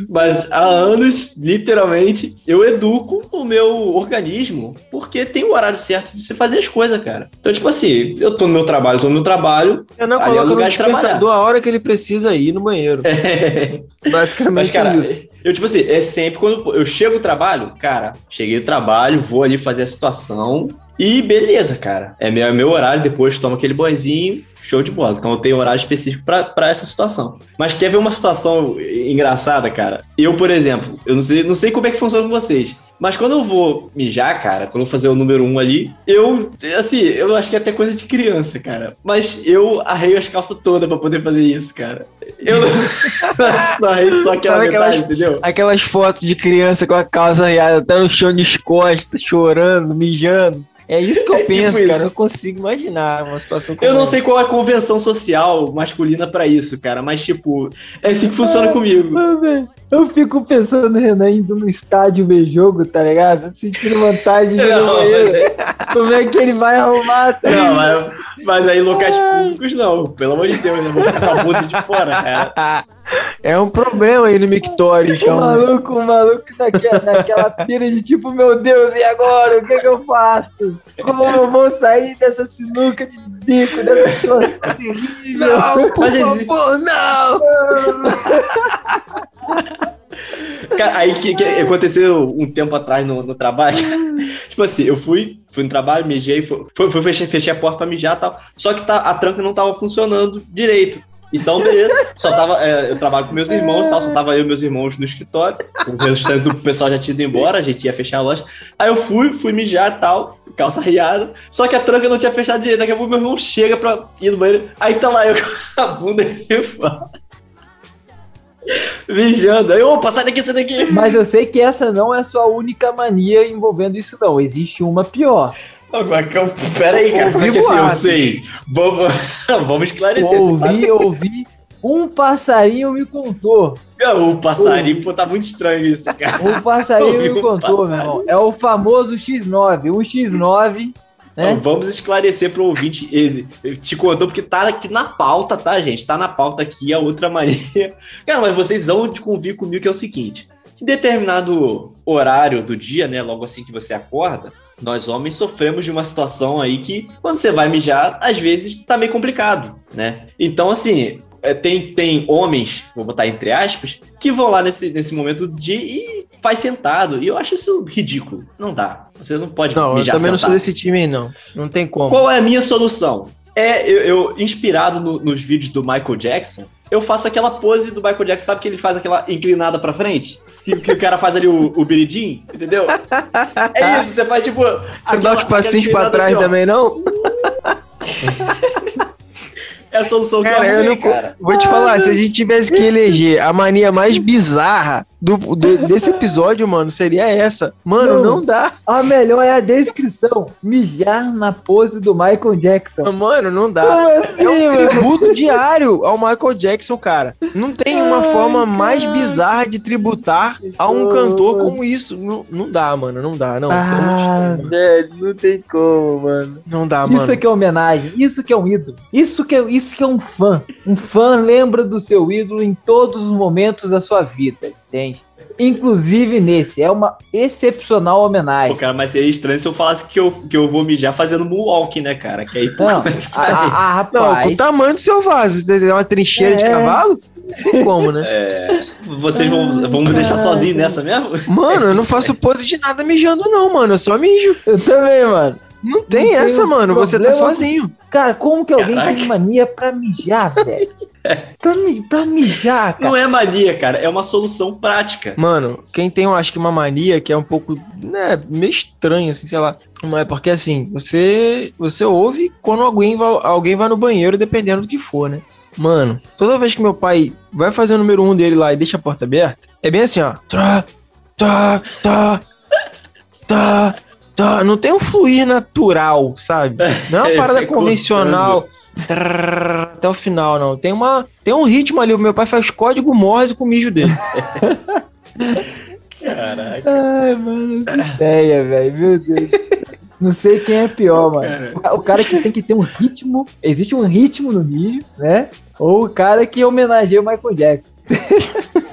A: Mas há anos, literalmente, eu educo o meu organismo, porque tem o horário certo de você fazer as coisas, cara. Então, tipo assim, eu tô no meu trabalho, tô no meu trabalho.
B: Eu não coloco é lugar de trabalhar. a hora que ele precisa ir no banheiro. É. Basicamente Mas, cara, é isso.
A: Eu, tipo assim, é sempre quando eu chego do trabalho, cara, cheguei do trabalho, vou ali fazer a situação, e beleza, cara. É meu, é meu horário, depois tomo aquele banhozinho, show de bola. Então eu tenho horário específico para essa situação. Mas quer ver uma situação engraçada, cara? Eu, por exemplo, eu não sei, não sei como é que funciona com vocês. Mas quando eu vou mijar, cara, quando eu vou fazer o número um ali, eu, assim, eu acho que é até coisa de criança, cara. Mas eu arreio as calças todas pra poder fazer isso, cara. Eu não arreio só aquela
B: metade, aquelas, entendeu? Aquelas fotos de criança com a calça arreada até no chão de costas, chorando, mijando. É isso que eu é tipo penso, tipo cara. Eu consigo imaginar uma situação
A: como Eu não sei qual é a convenção social masculina para isso, cara, mas tipo, é assim que funciona ah, comigo.
C: Eu fico pensando no Renan indo no estádio ver jogo, tá ligado? Sentindo vontade de <laughs> não, é... Como é que ele vai arrumar?
A: Tá não, mas, mas aí locais públicos não, pelo amor de Deus, né? Vou ficar bunda de fora, cara.
B: É um problema aí no Mictório, então.
C: O maluco, o maluco naquela, naquela pira de tipo, meu Deus, e agora? O que, é que eu faço? Como eu vou sair dessa sinuca de bico, dessa situação terrível?
B: Não, por favor, não! <laughs>
A: Cara, aí que, que, aconteceu um tempo atrás no, no trabalho. <laughs> tipo assim, eu fui, fui no trabalho, mijei, fui, fui, fechei, fechei a porta pra mijar e tal. Só que tá, a tranca não tava funcionando direito. Então, beleza. Só tava. É, eu trabalho com meus irmãos tal, só tava eu e meus irmãos no escritório. O restante do pessoal já tinha ido embora, a gente ia fechar a loja. Aí eu fui, fui mijar e tal, calça riada. Só que a tranca não tinha fechado direito. Daqui a pouco meu irmão chega pra ir no banheiro. Aí tá lá eu <laughs> com a bunda de fora. Mijando. Aí, opa, sai daqui, sai daqui.
C: Mas eu sei que essa não é a sua única mania envolvendo isso, não. Existe uma pior.
A: Pera aí, cara, como é que assim, eu sei? Vamos, <laughs> vamos esclarecer.
C: Ouvi, ouvi. Um passarinho me contou.
A: O passarinho, pô, tá muito estranho isso, cara.
C: Um passarinho <laughs> me contou, um meu irmão. É o famoso X9. O X9
A: Então, vamos esclarecer pro ouvinte. Ele, ele te contou porque tá aqui na pauta, tá, gente? Tá na pauta aqui a outra <laughs> mania. Cara, mas vocês vão convir comigo que é o seguinte: em determinado horário do dia, né? Logo assim que você acorda, nós homens sofremos de uma situação aí que, quando você vai mijar, às vezes tá meio complicado, né? Então, assim, é, tem, tem homens, vou botar entre aspas, que vão lá nesse, nesse momento de e faz sentado. E eu acho isso ridículo. Não dá. Você não pode
B: não, eu também sentado. não sou desse time aí, não. Não tem como.
A: Qual é a minha solução? É, eu, eu inspirado no, nos vídeos do Michael Jackson, eu faço aquela pose do Michael Jackson, sabe que ele faz aquela inclinada pra frente? Que, que o cara faz ali o, o biridim, entendeu? É isso, você faz tipo.
B: Você dá uns passinhos pra trás assim, também, não? <laughs>
A: É a solução cara, que eu, arrumei, eu não, cara.
B: Vou te falar, se a gente tivesse que eleger a mania mais bizarra do, do, desse episódio, mano, seria essa. Mano, não, não, dá.
C: A melhor é a descrição. Mijar na pose do Michael Jackson.
B: Mano, não dá. Assim, é um mano? tributo diário ao Michael Jackson, cara. Não tem uma Ai, forma cara. mais bizarra de tributar a um cantor como isso. Não, não dá, mano. Não dá, não.
C: Ah, velho, não tem como, mano.
B: Não dá, mano.
C: Isso que é homenagem. Isso que é um ídolo. Isso que é, isso que é um fã. Um fã lembra do seu ídolo em todos os momentos da sua vida entende? Inclusive nesse, é uma excepcional homenagem.
A: Pô, cara, mas seria estranho se eu falasse que eu, que eu vou mijar fazendo moonwalk, né, cara? Que aí,
C: não, <laughs> a, a, a, rapaz... Não,
B: com o tamanho do seu vaso, é uma trincheira é... de cavalo? Como, né? <laughs>
A: É, vocês vão, vão me deixar sozinho nessa mesmo?
B: Mano, eu não <laughs> faço pose de nada mijando, não, mano. Eu só mijo.
C: Eu também, mano.
B: Não tem não essa, mano. Você tá sozinho.
C: Cara, como que alguém Caraca. tem mania pra mijar, <laughs> velho? pra, pra mijar,
A: cara. Não é mania, cara, é uma solução prática.
B: Mano, quem tem, eu acho que uma mania que é um pouco, né, meio estranho, assim, sei lá. Não é porque assim, você você ouve quando alguém vai, alguém vai no banheiro, dependendo do que for, né? Mano, toda vez que meu pai vai fazer o número um dele lá e deixa a porta aberta, é bem assim, ó. Tá, tá, tá, tá, tá. Não tem um fluir natural, sabe? <laughs> Não é uma parada convencional até o final, não. Tem, uma, tem um ritmo ali. O meu pai faz código Morse com o mijo dele. <laughs>
A: Caraca.
C: Ai, mano, que ideia, velho. Meu Deus. Não sei quem é pior, mano. O cara que tem que ter um ritmo. Existe um ritmo no mijo, né? Ou o cara que homenageia o Michael Jackson. <laughs>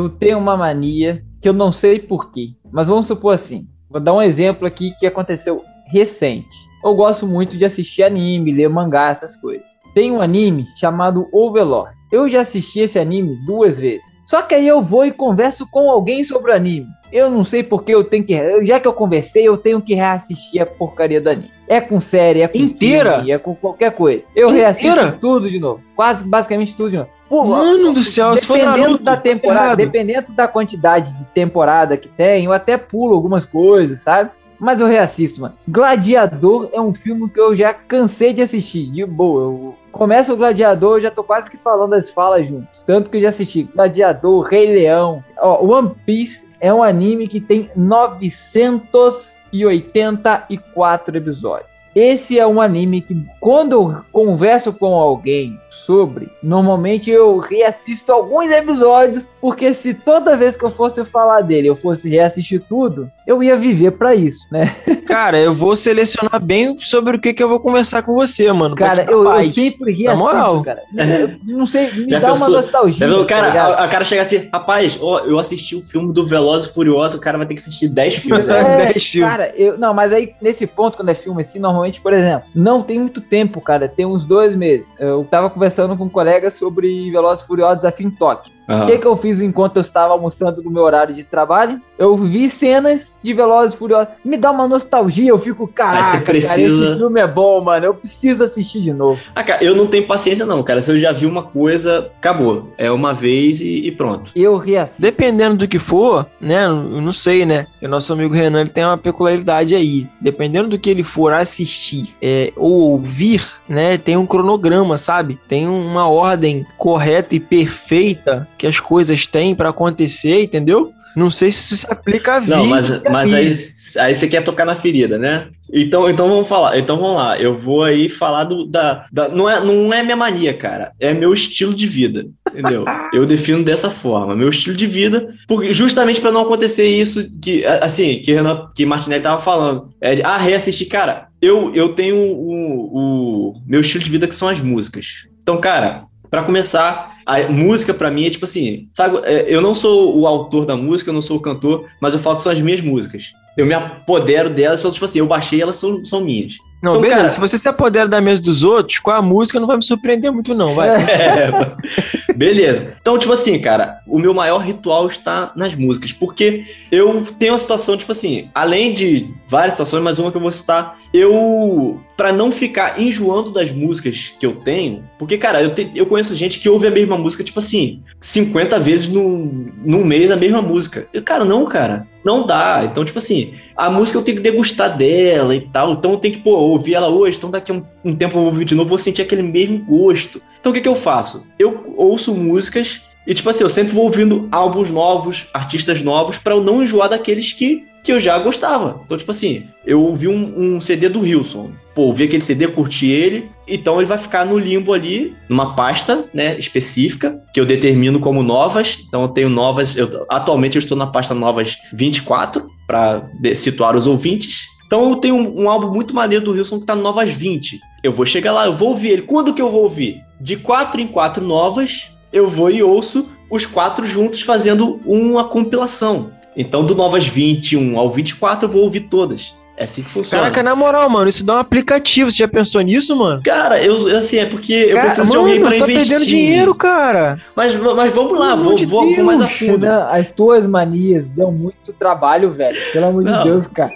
C: eu tenho uma mania que eu não sei porquê, mas vamos supor assim. Vou dar um exemplo aqui que aconteceu recente. Eu gosto muito de assistir anime, ler mangá, essas coisas. Tem um anime chamado Overlord. Eu já assisti esse anime duas vezes. Só que aí eu vou e converso com alguém sobre o anime. Eu não sei porque eu tenho que. Já que eu conversei, eu tenho que reassistir a porcaria do anime. É com série, é com
B: Inteira?
C: filme, é com qualquer coisa. Eu
B: Inteira?
C: reassisto tudo de novo. Quase basicamente tudo de novo. Pô,
B: Mano do céu, se for
C: dependendo
B: Naruto,
C: da temporada,
B: errado.
C: dependendo da quantidade de temporada que tem, eu até pulo algumas coisas, sabe? Mas eu reassisto, mano. Gladiador é um filme que eu já cansei de assistir. De boa, eu começa o Gladiador, eu já tô quase que falando as falas juntos. Tanto que eu já assisti Gladiador, Rei Leão. Ó, One Piece é um anime que tem 984 episódios. Esse é um anime que, quando eu converso com alguém sobre, normalmente eu reassisto alguns episódios, porque se toda vez que eu fosse falar dele eu fosse reassistir tudo, eu ia viver pra isso, né? <laughs>
B: Cara, eu vou selecionar bem sobre o que, que eu vou conversar com você, mano.
C: Cara, eu, eu sempre
B: Na moral.
C: reassisto, cara. Eu não sei, me <laughs>
A: Já
C: dá uma nostalgia.
A: Tá
C: tá
A: cara,
C: ligado?
A: a, a cara chega assim, rapaz, ó, eu assisti o filme do Veloz e Furioso, o cara vai ter que assistir 10 filmes.
B: É.
A: né? <laughs>
B: 10 filmes.
C: Cara, eu, não, mas aí nesse ponto, quando é filme assim, normalmente, por exemplo, não tem muito tempo, cara, tem uns dois meses. Eu tava conversando com um colega sobre Velozes Furiosos Desafio em Tóquio. O que, que eu fiz enquanto eu estava almoçando no meu horário de trabalho? Eu vi cenas de Velozes e Furiosos. Me dá uma nostalgia, eu fico, caraca, cara,
A: precisa-
C: esse filme é bom, mano. Eu preciso assistir de novo.
A: Ah, cara, eu não tenho paciência não, cara. Se eu já vi uma coisa, acabou. É uma vez e, e pronto.
C: Eu reassisto.
B: Dependendo do que for, né? Eu não sei, né? O nosso amigo Renan ele tem uma peculiaridade aí. Dependendo do que ele for assistir é, ou ouvir, né? Tem um cronograma, sabe? Tem uma ordem correta e perfeita que as coisas têm pra acontecer, entendeu? Não sei se isso se aplica a vida.
A: Não, mas, mas aí, aí você quer tocar na ferida, né? Então, então vamos falar. Então vamos lá. Eu vou aí falar do da, da- não é não é minha mania, cara. É meu estilo de vida, entendeu? <laughs> Eu defino dessa forma, meu estilo de vida, porque justamente para não acontecer isso que assim que Renan, que Martinelli tava falando, é de, ah reassistir, cara. Eu eu tenho o, o meu estilo de vida que são as músicas. Então, cara, Pra começar, a música pra mim é tipo assim, sabe? é, Eu não sou o autor da música, eu não sou o cantor, mas eu falo que são as minhas músicas. Eu me apodero delas, são tipo assim, eu baixei, elas são, são minhas.
B: Não,
A: Então,
B: beleza.
A: cara-
B: Se você se apodera da mesa dos outros, com a música não vai me surpreender muito, não. Vai. <laughs>
A: É, beleza. Então, tipo assim, cara, o meu maior ritual está nas músicas, porque eu tenho uma situação, tipo assim, além de várias situações, mas uma que eu vou citar, eu, pra não ficar enjoando das músicas que eu tenho, porque, cara, eu, te- eu conheço gente que ouve a mesma música, tipo assim, 50 vezes num, mês a mesma música. Eu, cara, não, cara, não dá. Então, tipo assim, a música eu tenho que degustar dela e tal, então eu tenho que, pô, ouvir ela hoje, então daqui a um, um tempo eu vou ouvir de novo, vou sentir aquele mesmo gosto. Então o que, que eu faço? Eu ouço músicas e, tipo assim, eu sempre vou ouvindo álbuns novos, artistas novos, pra eu não enjoar daqueles que, que eu já gostava. Então, tipo assim, eu ouvi um, um CD do Wilson. Pô, ouvi aquele CD, curti ele, então ele vai ficar no limbo ali, numa pasta, né, específica, que eu determino como novas. Então eu tenho novas, eu, atualmente eu estou na pasta novas 24, para situar os ouvintes. Então eu tenho um, um álbum muito maneiro do Wilson que tá no novas 20. Eu vou chegar lá, eu vou ouvir ele. Quando que eu vou ouvir? De quatro em quatro novas, eu vou e ouço os quatro juntos fazendo uma compilação. Então, do Novas 21 ao 24, eu vou ouvir todas. É assim que funciona.
B: Caraca, na moral, mano, isso dá um aplicativo. Você já pensou nisso, mano?
A: Cara, eu, assim, é porque eu
B: Cara,
A: preciso de
B: mano,
A: alguém pra
B: tá
A: investir.
B: perdendo dinheiro, cara.
A: Mas, mas vamos lá, vou,
B: de
A: vou, vou mais a fundo.
C: Renan, as tuas manias dão muito trabalho, velho. Pelo amor
A: Não.
C: de Deus, cara.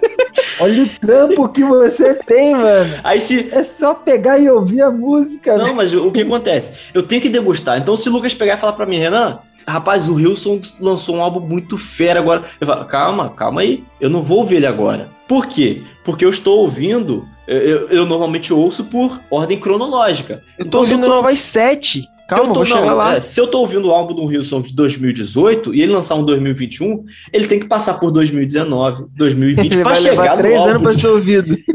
C: Olha o trampo que você tem, mano.
A: Aí se.
C: É só pegar e ouvir a música,
A: Não,
C: velho.
A: mas o que acontece? Eu tenho que degustar. Então, se o Lucas pegar e falar pra mim, Renan, rapaz, o Wilson lançou um álbum muito fera agora. Eu falo, calma, calma aí. Eu não vou ouvir ele agora. Por quê? Porque eu estou ouvindo. Eu, eu- eu normalmente ouço por ordem cronológica.
B: Eu tô
A: Então, se
B: ouvindo
A: eu tô-
B: novas sete.
A: Se
B: Calma,
A: eu tô,
B: vou chegar
A: não,
B: lá.
A: é, se eu tô ouvindo o álbum do Wilson de 2018 e ele lançar um 2021, ele tem que passar por 2019, 2020 <laughs>
B: Ele
A: pra
B: vai
A: chegar
B: levar
A: no
B: três
A: álbum.
B: anos pra ser ouvido. <laughs>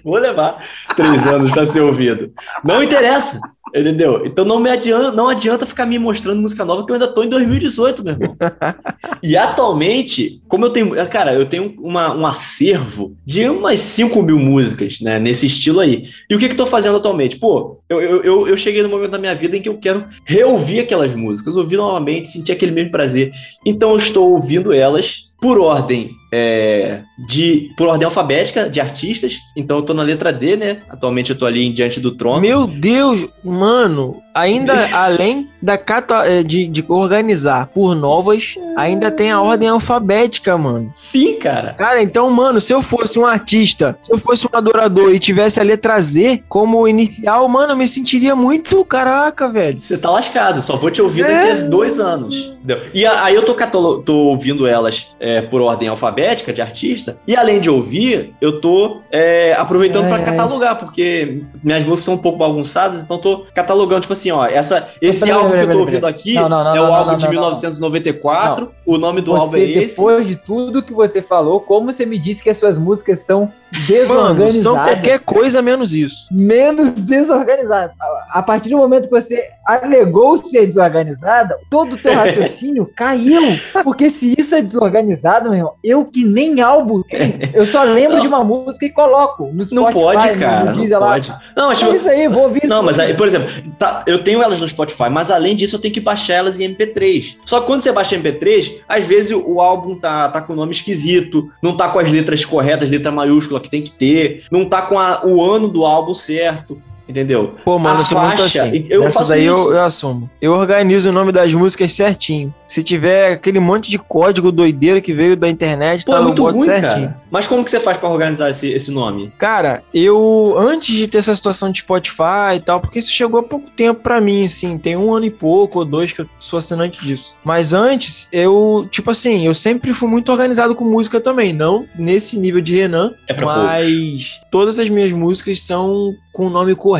B: <laughs>
A: Vou levar três anos pra ser ouvido. Não interessa. Entendeu? Então não me adianta, não adianta ficar me mostrando música nova que eu ainda tô em 2018, meu irmão. <laughs> e atualmente, como eu tenho, cara, eu tenho uma, um acervo de umas 5 mil músicas, né, nesse estilo aí. E o que que eu tô fazendo atualmente? Pô, eu, eu, eu cheguei no momento da minha vida em que eu quero reouvir aquelas músicas, ouvir novamente, sentir aquele mesmo prazer. Então eu estou ouvindo elas por ordem é, de por ordem alfabética de artistas. Então eu tô na letra D, né? Atualmente eu tô ali em diante do trono.
B: Meu Deus, mano, ainda além da é, de, de organizar por novas, ainda tem a ordem alfabética, mano.
A: Sim, cara.
B: Cara, então, mano, se eu fosse um artista, se eu fosse um adorador e tivesse a letra Z como inicial, mano, eu me sentiria muito caraca, velho.
A: Você tá lascado, só vou te ouvir daqui a é. dois anos. E aí eu tô, tô ouvindo elas é, por ordem alfabética de artista, e além de ouvir, eu tô é, aproveitando para catalogar, porque minhas músicas são um pouco bagunçadas, então tô catalogando, tipo assim, ó, essa, esse peraí, álbum peraí, que eu tô ouvindo aqui não, não, não, é o álbum de 1994, o nome do
C: você,
A: álbum é esse.
C: Depois de tudo que você falou, como você me disse que as suas músicas são desorganizadas? Mano,
B: são qualquer coisa menos isso.
C: Menos desorganizadas. A partir do momento que você alegou ser desorganizada, todo o teu <laughs> raciocínio caiu. Porque se isso é desorganizado, meu irmão, eu que nem álbum <laughs> eu só lembro não. de uma música e coloco no Spotify.
A: Não pode, cara. No, no não pode. Não, mas tipo,
C: é isso aí, vou ouvir
A: Não, mas aí, por exemplo, tá, eu tenho elas no Spotify, mas além disso eu tenho que baixar elas em MP3. Só que quando você baixa MP3, às vezes o, o álbum tá, tá com o nome esquisito, não tá com as letras corretas, letra maiúscula que tem que ter, não tá com a, o ano do álbum certo. Entendeu?
B: Pô, mano, a eu sou faixa, muito assim. Eu Essa daí eu, eu, assumo. Eu organizo o nome das músicas certinho. Se tiver aquele monte de código doideiro que veio da internet,
A: Pô, tá é muito ruim, certinho. Cara. Mas como que você faz para organizar esse, esse nome?
B: Cara, eu antes de ter essa situação de Spotify e tal, porque isso chegou há pouco tempo para mim, assim, tem um ano e pouco ou dois que eu sou assinante disso. Mas antes, eu, tipo assim, eu sempre fui muito organizado com música também, não nesse nível de Renan, é mas poucos. todas as minhas músicas são com o nome correto,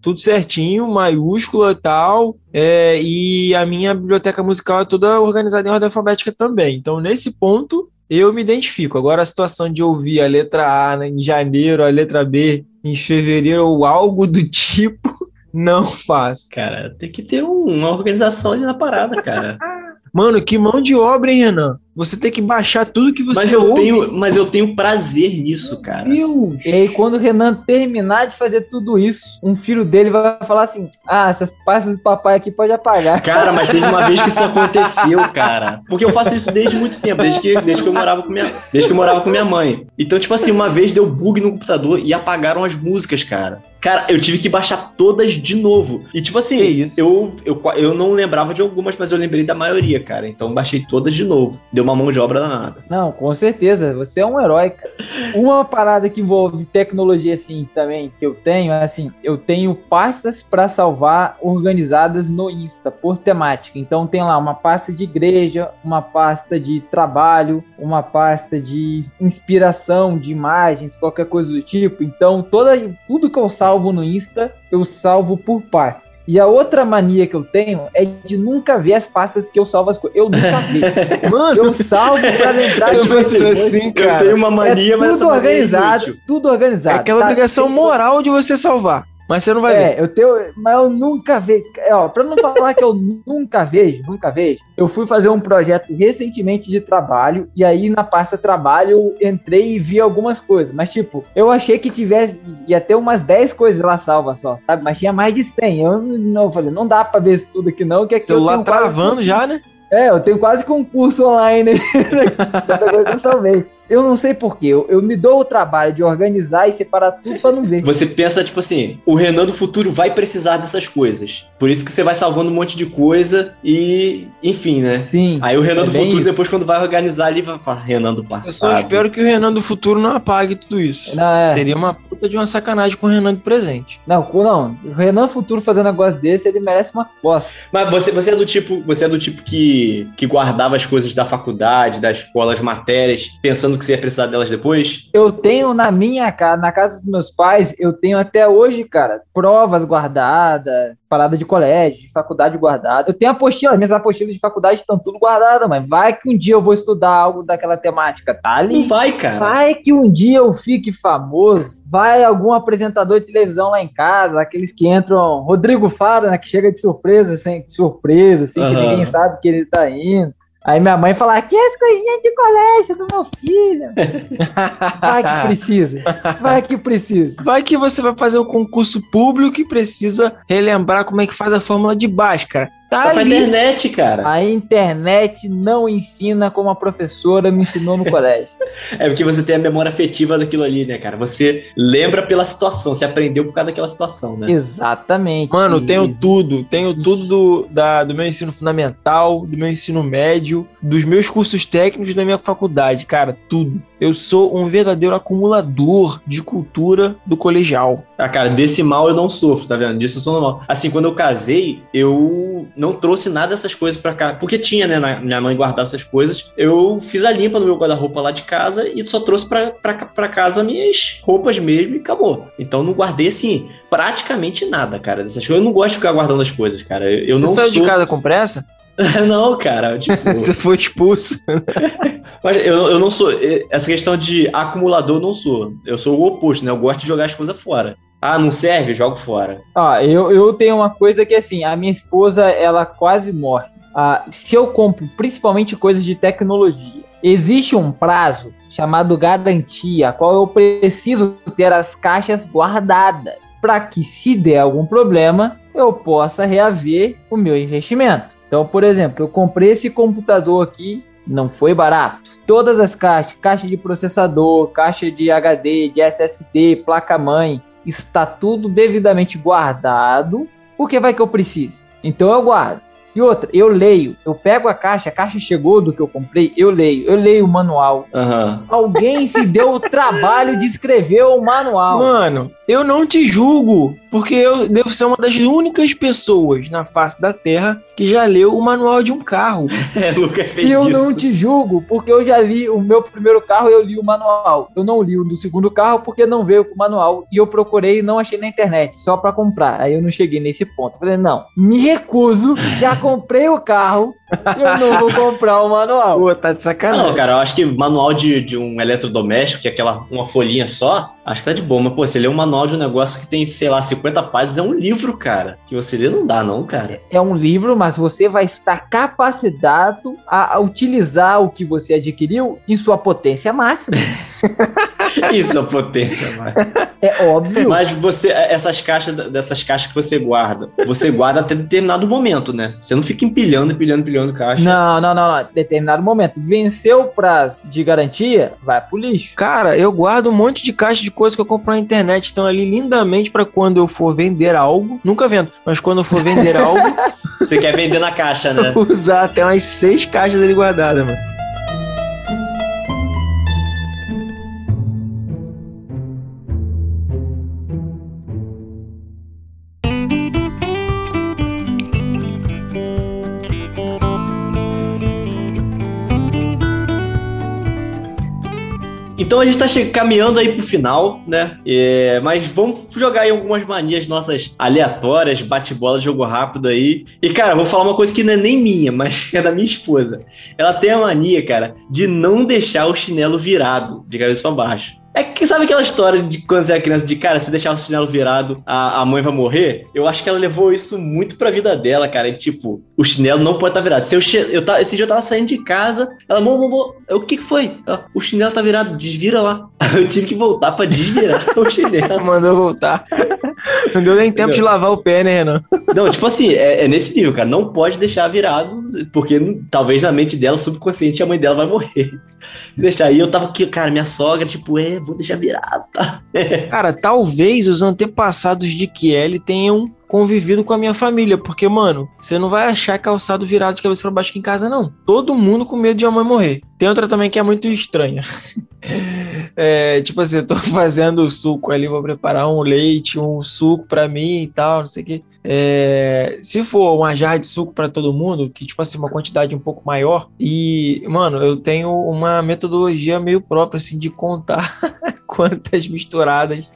B: tudo certinho, maiúscula e tal. É, e a minha biblioteca musical é toda organizada em ordem alfabética também. Então, nesse ponto, eu me identifico. Agora, a situação de ouvir a letra A em janeiro, a letra B em fevereiro ou algo do tipo, <laughs> não faz.
A: Cara, tem que ter uma organização ali na parada, cara.
B: Mano, que mão de obra, hein, Renan? Você tem que baixar tudo que você
A: mas eu ouve. tenho Mas eu tenho prazer nisso, cara.
C: Deus. E aí, quando o Renan terminar de fazer tudo isso, um filho dele vai falar assim: Ah, essas pastas do papai aqui pode apagar. <laughs>
A: Cara, mas teve uma vez que isso <laughs> aconteceu, cara. Porque eu faço isso desde muito tempo, desde que, desde que eu morava com minha, desde que eu morava com minha mãe. Então, tipo assim, uma vez deu bug no computador e apagaram as músicas, cara. Cara, eu tive que baixar todas de novo. E tipo assim, eu, eu, eu não lembrava de algumas, mas eu lembrei da maioria, cara. Então baixei todas de novo. Deu uma mão de obra danada.
C: Não, com certeza. Você é um herói. Uma parada que envolve tecnologia, assim, também, que eu tenho, é assim, eu tenho pastas para salvar organizadas no Insta, por temática. Então tem lá uma pasta de igreja, uma pasta de trabalho, uma pasta de inspiração, de imagens, qualquer coisa do tipo. Então, toda, tudo que eu salvo no Insta, eu salvo por pastas. E a outra mania que eu tenho é de nunca ver as pastas que eu salvo as coisas. Eu nunca vejo. <laughs> Mano, eu salvo pra lembrar
A: de você. Assim, cara. Eu tenho uma mania, é
C: mas tudo organizado, é tudo organizado.
B: É aquela tá? obrigação moral de você salvar. Mas você não vai
C: é,
B: ver.
C: eu tenho, mas eu nunca vejo. É, ó, pra não falar que eu <laughs> nunca vejo, nunca vejo, eu fui fazer um projeto recentemente de trabalho, e aí na pasta trabalho eu entrei e vi algumas coisas. Mas, tipo, eu achei que tivesse, ia ter umas 10 coisas lá salvas só, sabe? Mas tinha mais de 100. Eu não eu falei, não dá pra ver isso tudo aqui não, que aqui
B: Celular travando já, né?
C: É, eu tenho quase concurso online. Tanta coisa que eu salvei. Eu não sei porquê. Eu, eu me dou o trabalho de organizar e separar tudo para não ver. <laughs>
A: Você pensa, tipo assim, o Renan do futuro vai precisar dessas coisas. Por isso que você vai salvando um monte de coisa e, enfim, né?
C: Sim.
A: Aí o Renan é do futuro, isso. depois, quando vai organizar ali, vai falar Renan do passado. Eu
B: só espero que o Renan do futuro não apague tudo isso. Não, é. Seria uma puta de uma sacanagem com o Renan do presente.
C: Não, não. O Renan futuro fazendo um negócio desse, ele merece uma coça.
A: Mas você, você é do tipo, você é do tipo que, que guardava as coisas da faculdade, da escola, as matérias, pensando que você ia precisar delas depois?
C: Eu tenho na minha casa, na casa dos meus pais, eu tenho até hoje, cara, provas guardadas, parada de colégio, de faculdade guardada. Eu tenho apostila, minhas apostilas de faculdade estão tudo guardadas, mas vai que um dia eu vou estudar algo daquela temática, tá ali.
A: Não vai, cara.
C: Vai que um dia eu fique famoso, vai algum apresentador de televisão lá em casa, aqueles que entram, Rodrigo Faro, né, que chega de surpresa, sem surpresa, assim, uhum. que ninguém sabe que ele tá indo. Aí minha mãe fala, aqui é as coisinhas de colégio do meu filho. <laughs> vai que precisa. Vai que precisa.
B: Vai que você vai fazer um concurso público e precisa relembrar como é que faz a fórmula de Bhaskara.
A: Tá ali. internet, cara.
C: A internet não ensina como a professora me ensinou no colégio. <laughs>
A: É porque você tem a memória afetiva daquilo ali, né, cara? Você lembra pela situação, você aprendeu por causa daquela situação, né?
C: Exatamente.
B: Mano, tenho tudo. Tenho tudo do, da, do meu ensino fundamental, do meu ensino médio, dos meus cursos técnicos da minha faculdade, cara, tudo. Eu sou um verdadeiro acumulador de cultura do colegial.
A: Ah, cara, desse mal eu não sofro, tá vendo? Disso eu sou normal. Assim, quando eu casei, eu não trouxe nada dessas coisas para cá. Porque tinha, né? Na, minha mãe guardava essas coisas. Eu fiz a limpa no meu guarda-roupa lá de casa e só trouxe para casa minhas roupas mesmo e acabou. Então não guardei, assim, praticamente nada, cara, dessas coisas. Eu não gosto de ficar guardando as coisas, cara. Eu
B: Você
A: não
B: saiu
A: sou...
B: de casa com pressa? <laughs>
A: não, cara. <laughs> Tipo...
B: Você foi expulso. <laughs>
A: Mas eu, eu não sou. Essa questão de acumulador, eu não sou. Eu sou o oposto, né? Eu gosto de jogar as coisas fora. Ah, não serve? Jogo fora.
C: Ah, eu, eu tenho uma coisa que assim, a minha esposa, ela quase morre. Ah, se eu compro principalmente coisas de tecnologia, existe um prazo chamado garantia, qual eu preciso ter as caixas guardadas para que, se der algum problema, eu possa reaver o meu investimento. Então, por exemplo, eu comprei esse computador aqui, não foi barato. Todas as caixas, caixa de processador, caixa de HD, de SSD, placa-mãe, está tudo devidamente guardado, porque vai que eu preciso. Então eu guardo. E outra, eu leio, eu pego a caixa, a caixa chegou do que eu comprei, eu leio, eu leio o manual.
A: Uhum.
C: Alguém se deu o trabalho de escrever o manual.
B: Mano, eu não te julgo, porque eu devo ser uma das únicas pessoas na face da Terra que já leu o manual de um carro. <laughs>
A: É, Lucas fez
C: E eu isso. não te julgo, porque eu já li o meu primeiro carro e eu li o manual. Eu não li o do segundo carro porque não veio com o manual. E eu procurei e não achei na internet, só para comprar. Aí eu não cheguei nesse ponto. falei, não, me recuso, já comprei o carro, eu não vou comprar o manual.
B: Pô, tá de sacanagem.
A: Não, cara, eu acho que manual de, de um eletrodoméstico, que é aquela uma folhinha só, acho que tá de boa. Mas, pô, você lê um manual de um negócio que tem, sei lá, 50 páginas, é um livro, cara. Que você lê não dá, não, cara.
C: É um livro, mas você vai estar capacitado a, a utilizar o que você adquiriu em sua potência máxima. <laughs> <laughs>
A: Isso, a potência,
C: É óbvio.
A: Mas você, essas caixas, dessas caixas que você guarda, você guarda até determinado momento, né? Você não fica empilhando, empilhando, empilhando caixa.
C: Não, não, não, não. Determinado momento. Venceu o prazo de garantia, vai pro lixo.
B: Cara, eu guardo um monte de caixa de coisas que eu compro na internet. Estão ali lindamente para quando eu for vender algo. Nunca vendo, mas quando eu for vender <laughs> algo.
A: Você quer vender na caixa, né? <laughs>
B: Usar até umas seis caixas ali guardadas, mano.
A: Então a gente tá caminhando aí pro final, né? É, mas vamos jogar aí algumas manias nossas aleatórias, bate-bola, jogo rápido aí. E, cara, vou falar uma coisa que não é nem minha, mas <laughs> é da minha esposa. Ela tem a mania, cara, de não deixar o chinelo virado de cabeça para baixo. É que sabe aquela história de quando você é criança, de cara, se deixar o chinelo virado, a, a mãe vai morrer? Eu acho que ela levou isso muito pra vida dela, cara. E, tipo, o chinelo não pode estar tá virado. Se eu, eu, eu, esse dia eu tava saindo de casa, ela, amor, amor, o que que foi? Ela, o chinelo tá virado, desvira lá. <laughs> Eu tive que voltar pra desvirar <laughs> o chinelo.
B: Mandou voltar. Não deu nem tempo de lavar o pé, né, Renan?
A: Não, tipo assim, é, é, nesse nível, cara. Não pode deixar virado, porque talvez na mente dela, subconsciente, a mãe dela vai morrer. <laughs> Deixar aí, eu tava aqui, cara, minha sogra, tipo, é, vou deixar virado, tá? <laughs>
B: Cara, talvez os antepassados de Kelly tenham convivido com a minha família, porque, mano, você não vai achar calçado virado de cabeça para baixo aqui em casa, não. Todo mundo com medo de a mãe morrer. Tem outra também que é muito estranha. <laughs> É, tipo assim, eu tô <laughs> fazendo suco ali, vou preparar um leite, um suco para mim e tal, não sei o que. É, se for uma jarra de suco para todo mundo, que tipo assim, uma quantidade um pouco maior, e, mano, eu tenho uma metodologia meio própria, assim, de contar <laughs> quantas misturadas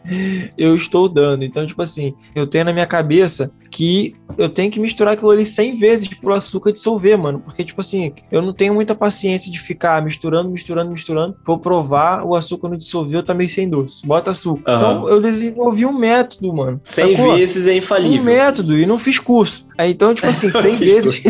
B: eu estou dando. Então, tipo assim, eu tenho na minha cabeça que eu tenho que misturar aquilo ali 100 vezes pro açúcar dissolver, mano. Porque, tipo assim, eu não tenho muita paciência de ficar misturando, misturando, misturando. Vou provar, o açúcar não dissolveu, tá meio sem doce. Bota açúcar. Uhum. Então, eu desenvolvi um método, mano.
A: 100 sacou? vezes é infalível.
B: Um método, e não fiz curso. Aí, então, tipo assim, 100 <laughs> vezes.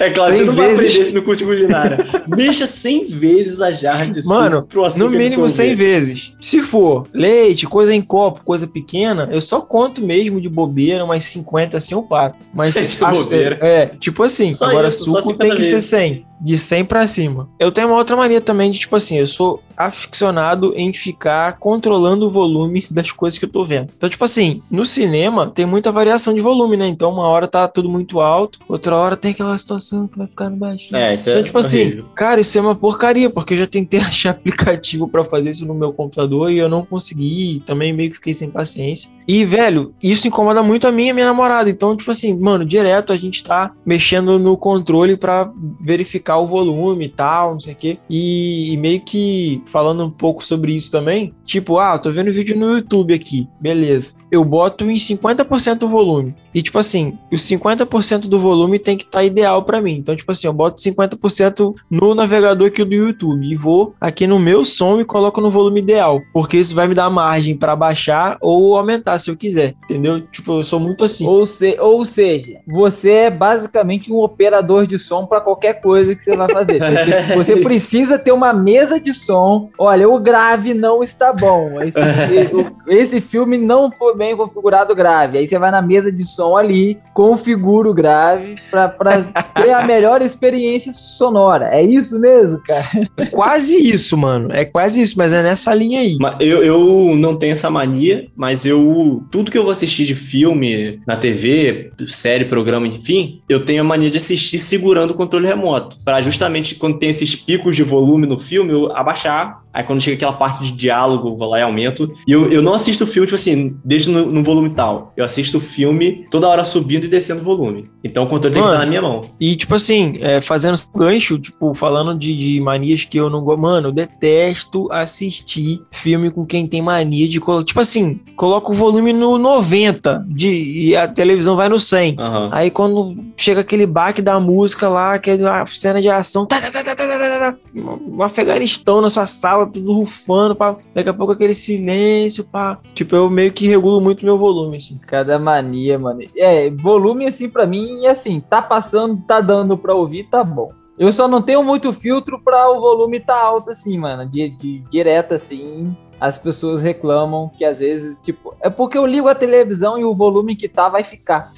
A: é claro, você não vezes... vai aprender isso no curso de culinária. Deixa 100 vezes a jarra de
B: Mano, no mínimo 100 vezes. Se for leite, coisa em copo, coisa pequena, eu só conto mesmo de bobeira, umas 50 assim eu paro. Mas <laughs>
A: de bobeira.
B: É, é, tipo assim, só agora isso, suco tem que vezes. ser 100 de 100 para cima. Eu tenho uma outra mania também de, tipo assim, eu sou aficionado em ficar controlando o volume <laughs> das coisas que eu tô vendo. Então, tipo assim, no cinema tem muita variação de volume, né? Então, uma hora tá tudo muito alto, outra hora tem aquela situação que vai ficar no baixo.
A: É, isso
B: então,
A: é
B: tipo assim, horrível. assim, cara, isso é uma porcaria, porque eu já tentei <laughs> achar aplicativo para fazer isso no meu computador e eu não consegui, também meio que fiquei sem paciência. E, velho, isso incomoda muito a mim e a minha namorada. Então, tipo assim, mano, direto a gente tá mexendo no controle para verificar o volume e tal, não sei o quê. E, e, meio que falando um pouco sobre isso também, tipo, ah, tô vendo vídeo no YouTube aqui, beleza. Eu boto em 50% o volume. E, tipo assim, os 50% do volume tem que estar tá ideal para mim. Então, tipo assim, eu boto 50% no navegador aqui do YouTube e vou aqui no meu som e coloco no volume ideal. Porque isso vai me dar margem para baixar ou aumentar se eu quiser, entendeu? Tipo, eu sou muito assim.
C: Ou, se, ou seja, você é basicamente um operador de som para qualquer coisa que você vai fazer. Você, você, <laughs> precisa ter uma mesa de som. Olha, o grave não está bom. Esse, <laughs> esse filme não foi bem configurado grave. Aí você vai na mesa de som ali, configura o grave para <laughs> ter a melhor experiência sonora. É isso mesmo, cara?
B: É quase isso, mano. É quase isso, mas é nessa linha aí.
A: Eu, eu não tenho essa mania, mas eu tudo que eu vou assistir de filme na TV, série, programa, enfim, eu tenho a mania de assistir segurando o controle remoto, para justamente quando tem esses picos de volume no filme, eu abaixar Aí quando chega aquela parte de diálogo, vou lá e aumento. E eu, eu não assisto o filme, tipo assim, desde no, no, volume tal. Eu assisto o filme toda hora subindo e descendo o volume. Então o conteúdo mano, tem que estar na minha mão.
B: E, tipo assim, é, fazendo gancho, tipo, falando de, de, manias que eu não gosto. Mano, eu detesto assistir filme com quem tem mania de. Tipo assim, coloca o volume no 90 de, e a televisão vai no 100. Uhum. Aí quando chega aquele baque da música lá, que é aquela cena de ação. Tá tá, tá, tá, tá, tá, tá, tá, tá, um Afeganistão nessa sala sala tudo rufando, pá. Daqui a pouco aquele silêncio, pá. Tipo, eu meio que regulo muito meu volume, assim.
C: Cada mania, mano. É, volume, assim, para mim, é assim, tá passando, tá dando pra ouvir, tá bom. Eu só não tenho muito filtro para o volume tá alto, assim, mano. De, de direto, assim as pessoas reclamam que às vezes, tipo, é porque eu ligo a televisão e o volume que tá vai ficar.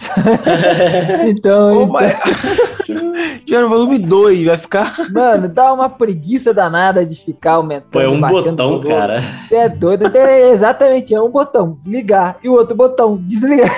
C: <laughs> então. Oh,
B: então... <laughs> no volume 2, vai ficar.
C: Mano, dá uma preguiça danada de ficar aumentando. Pô,
A: é um botão, cara.
C: É doido. É exatamente, é um botão. Ligar. E o outro botão, desligar.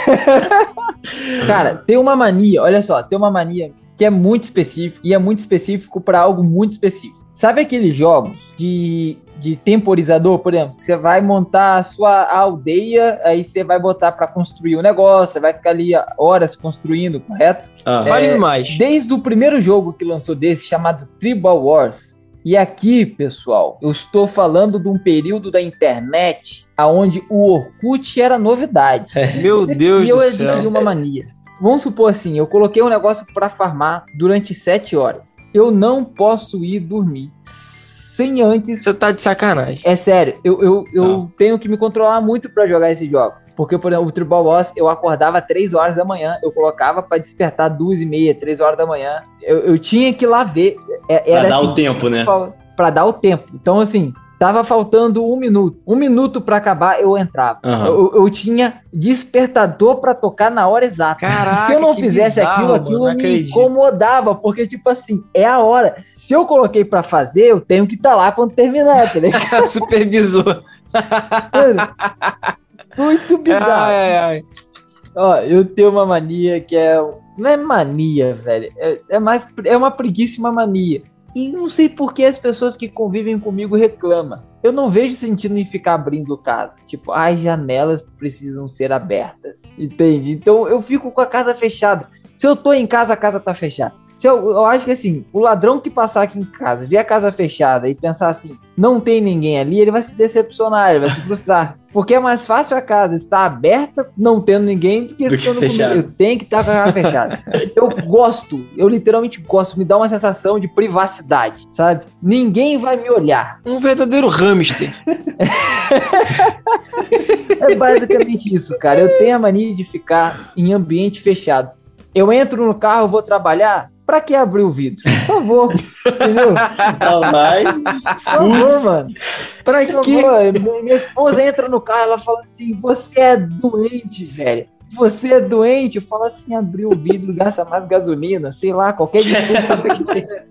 C: <laughs> cara, tem uma mania, olha só, tem uma mania que é muito específico e é muito específico para algo muito específico. Sabe aqueles jogos de de temporizador, por exemplo, você vai montar a sua aldeia, aí você vai botar para construir o um negócio, você vai ficar ali horas construindo, correto?
B: Ah, é, mais.
C: Desde o primeiro jogo que lançou desse, chamado Tribal Wars, e aqui, pessoal, eu estou falando de um período da internet aonde o Orkut era novidade.
B: Meu <laughs> Deus
C: e
B: do
C: céu. E eu adquiri uma mania. Vamos supor assim, eu coloquei um negócio para farmar durante sete horas. Eu não posso ir dormir sem antes.
B: Você tá de sacanagem.
C: É sério, eu, eu, eu tenho que me controlar muito para jogar esses jogos. Porque, por exemplo, o Tribal Boss, eu acordava 3 horas da manhã, eu colocava para despertar 2 e meia, 3 horas da manhã. Eu, eu tinha que ir lá ver.
A: É, era pra dar assim, o tempo, né?
C: Para dar o tempo. Então, assim, Tava faltando um minuto. Um minuto para acabar, eu entrava. Uhum. Eu, eu, tinha despertador para tocar na hora exata.
B: Caraca,
C: Se eu não fizesse bizarro, aquilo, aquilo me incomodava, porque, tipo assim, é a hora. Se eu coloquei para fazer, eu tenho que estar tá lá quando terminar, tá ligado? <laughs>
B: Supervisor.
C: muito bizarro. Ai, ai, ai. Ó, eu tenho uma mania que é. Não é mania, velho. É, é mais. É uma preguiça uma mania. E não sei por que as pessoas que convivem comigo reclamam. Eu não vejo sentido em ficar abrindo casa. Tipo, as janelas precisam ser abertas. Entende? Então eu fico com a casa fechada. Se eu tô em casa, a casa tá fechada. Se eu, eu acho que assim, o ladrão que passar aqui em casa, ver a casa fechada e pensar assim, não tem ninguém ali, ele vai se decepcionar, ele vai se frustrar. <laughs> Porque é mais fácil a casa estar aberta, não tendo ninguém, do que, do que fechado. Eu tenho que estar com a casa fechada. <laughs> Eu gosto, eu literalmente gosto, me dá uma sensação de privacidade, sabe? Ninguém vai me olhar.
B: Um verdadeiro hamster. <laughs>
C: é basicamente isso, cara. Eu tenho a mania de ficar em ambiente fechado. Eu entro no carro, vou trabalhar, Pra que abrir o vidro? Por favor. <laughs> Entendeu?
A: Não vai.
C: Por favor, mano. Pra? Favor. Minha esposa entra no carro, ela fala assim: você é doente, velho você é doente, eu falo assim, abrir o vidro, gasta mais gasolina, sei lá, qualquer desculpa.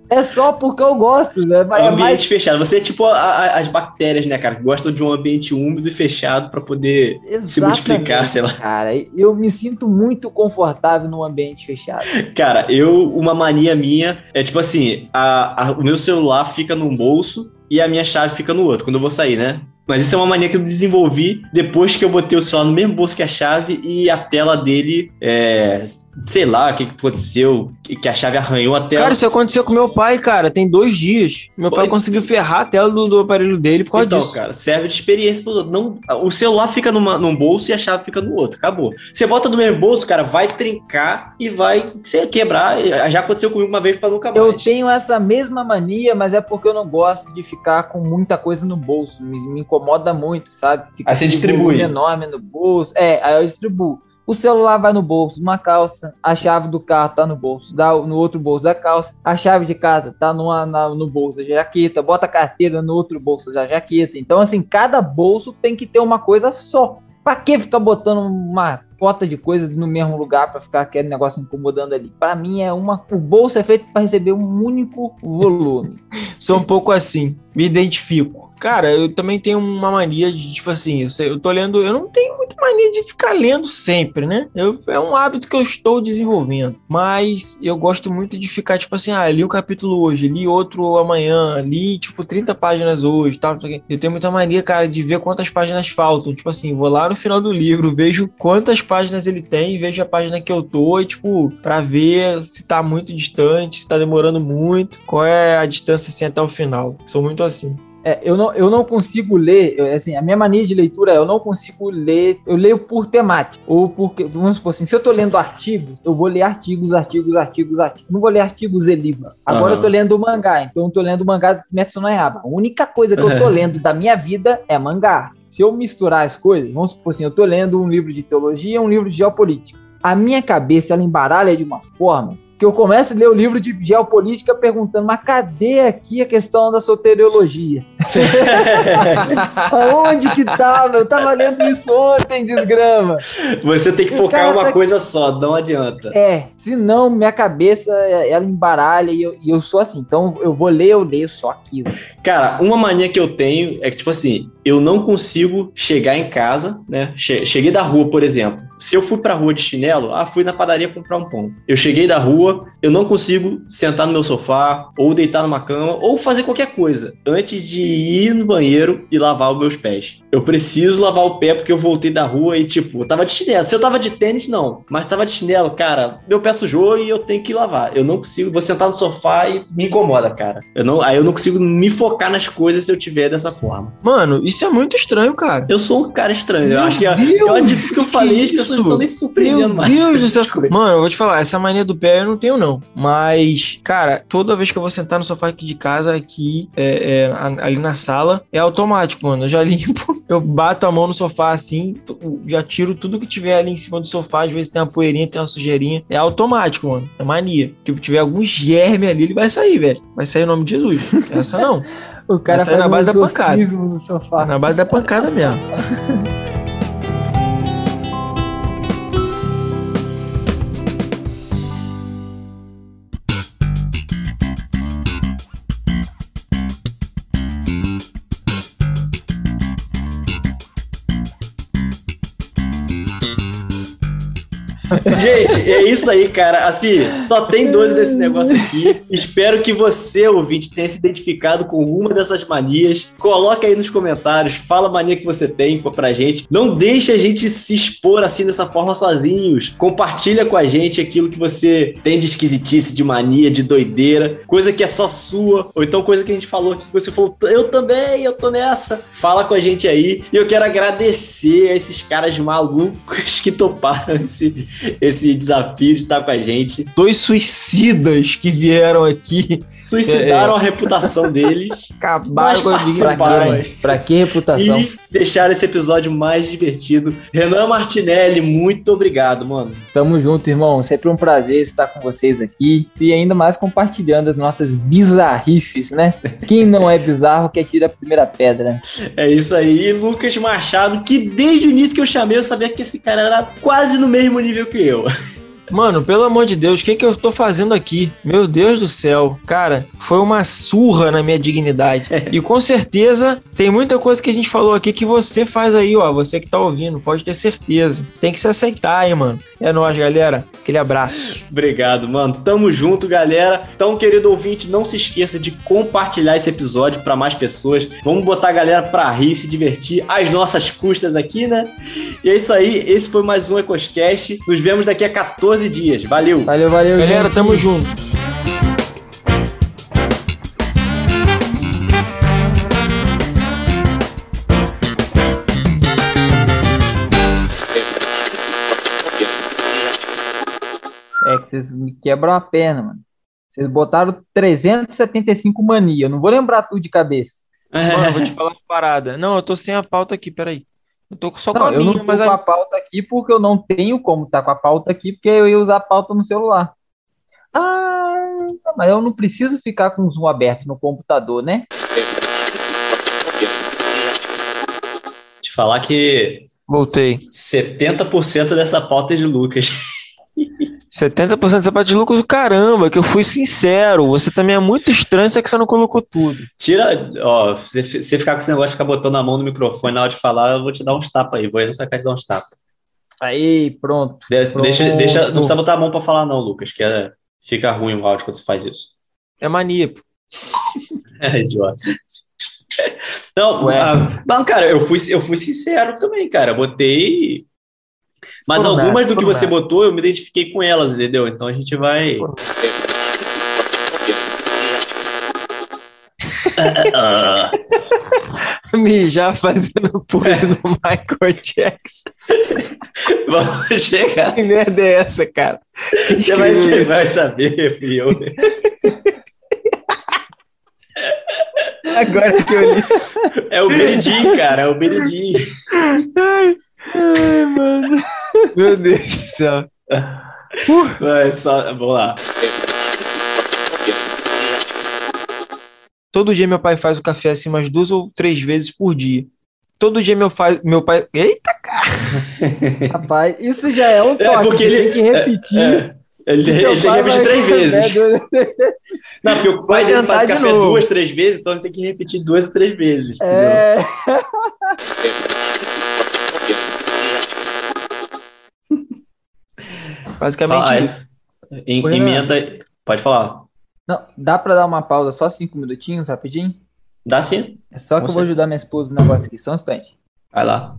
C: é só porque eu gosto, né?
A: É ambiente mais... fechado. Você é tipo a, a, as bactérias, né, cara? Gostam de um ambiente úmido e fechado para poder Exatamente, se multiplicar, sei lá.
C: Cara, eu me sinto muito confortável num ambiente fechado.
A: Cara, eu, uma mania minha é tipo assim, a, o meu celular fica num bolso e a minha chave fica no outro, quando eu vou sair, né? Mas isso é uma mania que eu desenvolvi depois que eu botei o celular no mesmo bolso que a chave e a tela dele, é, sei lá o que, que aconteceu, que a chave arranhou a tela.
B: Cara, isso aconteceu com meu pai, cara, tem dois dias. Meu pai conseguiu ferrar a tela do, do, aparelho dele por causa então, disso.
A: cara, serve de experiência pro outro. Não, o celular fica numa, num bolso e a chave fica no outro, acabou. Você bota no mesmo bolso, cara, vai trincar e vai se quebrar. Já aconteceu comigo uma vez para nunca mais.
C: Eu tenho essa mesma mania, mas é porque eu não gosto de ficar com muita coisa no bolso. Me, me incomoda muito, sabe?
A: Fica aí você distribui.
C: enorme no bolso. É, aí eu distribuo. O celular vai no bolso, uma calça, a chave do carro tá no bolso, dá no outro bolso da calça, a chave de casa tá numa, na, no bolso da jaqueta, bota a carteira no outro bolso da jaqueta. Então, assim, cada bolso tem que ter uma coisa só. Pra que ficar botando uma cota de coisa no mesmo lugar para ficar aquele negócio incomodando ali? Para mim é uma o bolso é feito para receber um único volume. <laughs>
B: Sou um pouco assim, me identifico. Cara, eu também tenho uma mania de, tipo assim, eu, sei, eu tô lendo, eu não tenho muita mania de ficar lendo sempre, né? Eu, é um hábito que eu estou desenvolvendo. Mas eu gosto muito de ficar, tipo assim, ah, li o capítulo hoje, li outro amanhã, li, tipo, 30 páginas hoje, tal, Eu tenho muita mania, cara, de ver quantas páginas faltam. Tipo assim, vou lá no final do livro, vejo quantas páginas ele tem, vejo a página que eu tô, e, tipo, pra ver se tá muito distante, se tá demorando muito, qual é a distância, assim, até o final. Sou muito assim.
C: É, eu, não, eu não consigo ler, assim, a minha mania de leitura é eu não consigo ler, eu leio por temática, ou porque, vamos supor assim, se eu tô lendo artigos, eu vou ler artigos, artigos, artigos, artigos, não vou ler artigos e livros. Agora uhum. eu tô lendo mangá, então eu tô lendo mangá do Kimetsu no Yaba. A única coisa que eu tô <laughs> lendo da minha vida é mangá. Se eu misturar as coisas, vamos supor assim, eu tô lendo um livro de teologia, um livro de geopolítica. A minha cabeça, ela embaralha de uma forma que eu começo a ler o livro de geopolítica perguntando, mas cadê aqui a questão da soteriologia? <laughs> Aonde que tava? Eu tava lendo isso ontem, desgrama.
A: Você tem que focar em uma tá... coisa só, não adianta.
C: É, senão minha cabeça, ela embaralha e eu, e eu sou assim. Então eu vou ler, eu leio só aquilo.
A: Cara, uma mania que eu tenho é que, tipo assim, eu não consigo chegar em casa, né? Cheguei da rua, por exemplo. Se eu fui pra rua de chinelo, ah, fui na padaria comprar um pão. Eu cheguei da rua, eu não consigo sentar no meu sofá, ou deitar numa cama, ou fazer qualquer coisa antes de ir no banheiro e lavar os meus pés. Eu preciso lavar o pé porque eu voltei da rua e, tipo, eu tava de chinelo. Se eu tava de tênis, não. Mas tava de chinelo, cara, meu pé sujou e eu tenho que lavar. Eu não consigo, vou sentar no sofá e me incomoda, cara. Eu não, aí eu não consigo me focar nas coisas se eu tiver dessa forma.
B: Mano, isso é muito estranho, cara.
A: Eu sou um cara estranho. Meu eu acho que Deus, eu acredito que eu falei, as pessoas estão nem se surpreendendo
B: mais. Meu Deus do <laughs> céu. Mano, eu vou te falar, essa mania do pé eu não tenho, não. Mas, cara, toda vez que eu vou sentar no sofá aqui de casa, aqui, é, é, ali na sala, é automático, mano. Eu já <laughs> limpo, eu bato a mão no sofá assim, já tiro tudo que tiver ali em cima do sofá. Às vezes tem uma poeirinha, tem uma sujeirinha. É automático, mano. É mania. Tipo, tiver algum germe ali, ele vai sair, velho. Vai sair em nome de Jesus. Essa não. <laughs>
C: o cara vai sair na base da pancada. No
B: sofá. Na base da pancada mesmo.
A: Gente, é isso aí, cara. Assim, só tem doido desse negócio aqui. Espero que você, ouvinte, tenha se identificado com uma dessas manias. Coloca aí nos comentários, fala a mania que você tem pra gente. Não deixe a gente se expor assim dessa forma sozinhos. Compartilha com a gente aquilo que você tem de esquisitice, de mania, de doideira, coisa que é só sua, ou então coisa que a gente falou aqui que você falou, eu também, eu tô nessa. Fala com a gente aí. E eu quero agradecer a esses caras malucos que toparam esse, esse desafio de estar com a gente.
B: Dois suicidas que vieram aqui.
A: Suicidaram é, a reputação deles. <laughs>
C: Acabaram com a pra, pra que reputação?
A: E deixaram esse episódio mais divertido. Renan Martinelli, muito obrigado, mano.
C: Tamo junto, irmão. Sempre um prazer estar com vocês aqui e ainda mais compartilhando as nossas bizarrices, né? Quem não é bizarro que atira a primeira pedra.
A: É isso aí. E Lucas Machado, que desde o início que eu chamei, eu sabia que esse cara era quase no mesmo nível que eu. <laughs>
B: Mano, pelo amor de Deus, o que, que eu tô fazendo aqui? Meu Deus do céu. Cara, foi uma surra na minha dignidade. <laughs> e com certeza tem muita coisa que a gente falou aqui que você faz aí, ó. Você que tá ouvindo, pode ter certeza. Tem que se aceitar, hein, mano. É nóis, galera. Aquele abraço.
A: Obrigado, mano. Tamo junto, galera. Então, querido ouvinte, não se esqueça de compartilhar esse episódio para mais pessoas. Vamos botar a galera pra rir, se divertir às nossas custas aqui, né? E é isso aí. Esse foi mais um Ecoscast. Nos vemos daqui a 14 12 dias. Valeu.
C: Valeu, valeu.
B: Galera, gente. tamo junto.
C: É que vocês me quebram a perna, mano. Vocês botaram 375 mania. Eu não vou lembrar tudo de cabeça.
B: Mano, vou te <laughs> falar uma parada. Não, eu tô sem a pauta aqui, peraí.
C: Eu tô só não, com a eu minha, não tô mas com a... a pauta aqui porque eu não tenho como estar tá com a pauta aqui, porque eu ia usar a pauta no celular. Ah, mas eu não preciso ficar com o zoom aberto no computador, né?
A: Te falar que
B: voltei.
A: 70% dessa pauta é de Lucas.
B: 70% dessa parte de lucro do caramba, que eu fui sincero. Você também é muito estranho, só que você não colocou tudo.
A: Tira, ó, você, você ficar com esse negócio de ficar botando a mão no microfone na hora de falar, eu vou te dar uns tapas aí. Vou aí no sua casa dar uns tapas.
C: Aí, pronto.
A: De,
C: pronto.
A: Deixa, deixa, não precisa botar a mão pra falar, não, Lucas, que é, fica ruim o áudio quando você faz isso.
B: É mania, pô. <laughs>
A: é idiota. Não, a, não, cara, eu fui, eu fui sincero também, cara. botei mas por algumas nada, do que você nada. botou, eu me identifiquei com elas, entendeu? Então a gente vai. <laughs>
B: Mijar fazendo pose no Michael Jackson. <laughs>
A: Vamos chegar.
B: Que merda é essa, cara?
A: Você vai, você vai saber, filho.
B: Agora que eu li.
A: É o Benedin, cara, é o Benedin.
B: Ai, mano. Meu Deus do céu.
A: Uh. Vai, só, vamos lá.
B: Todo dia meu pai faz o café assim umas duas ou três vezes por dia. Todo dia meu, pai, meu pai. Eita, cara! <laughs>
C: Rapaz, isso já é um é, toque. É porque ele tem que repetir. É, é.
A: Ele, ele tem que repetir três vezes. <laughs> Não, porque o pai dele faz café novo. duas, três vezes, então ele tem que repetir duas ou três vezes. É. <laughs>
B: Basicamente.
A: Ah, em, emenda. Pode falar.
C: Não, dá pra dar uma pausa só cinco minutinhos, rapidinho?
A: Dá sim.
C: É só que eu vou ajudar minha esposa no negócio aqui, só um instante.
A: Vai lá.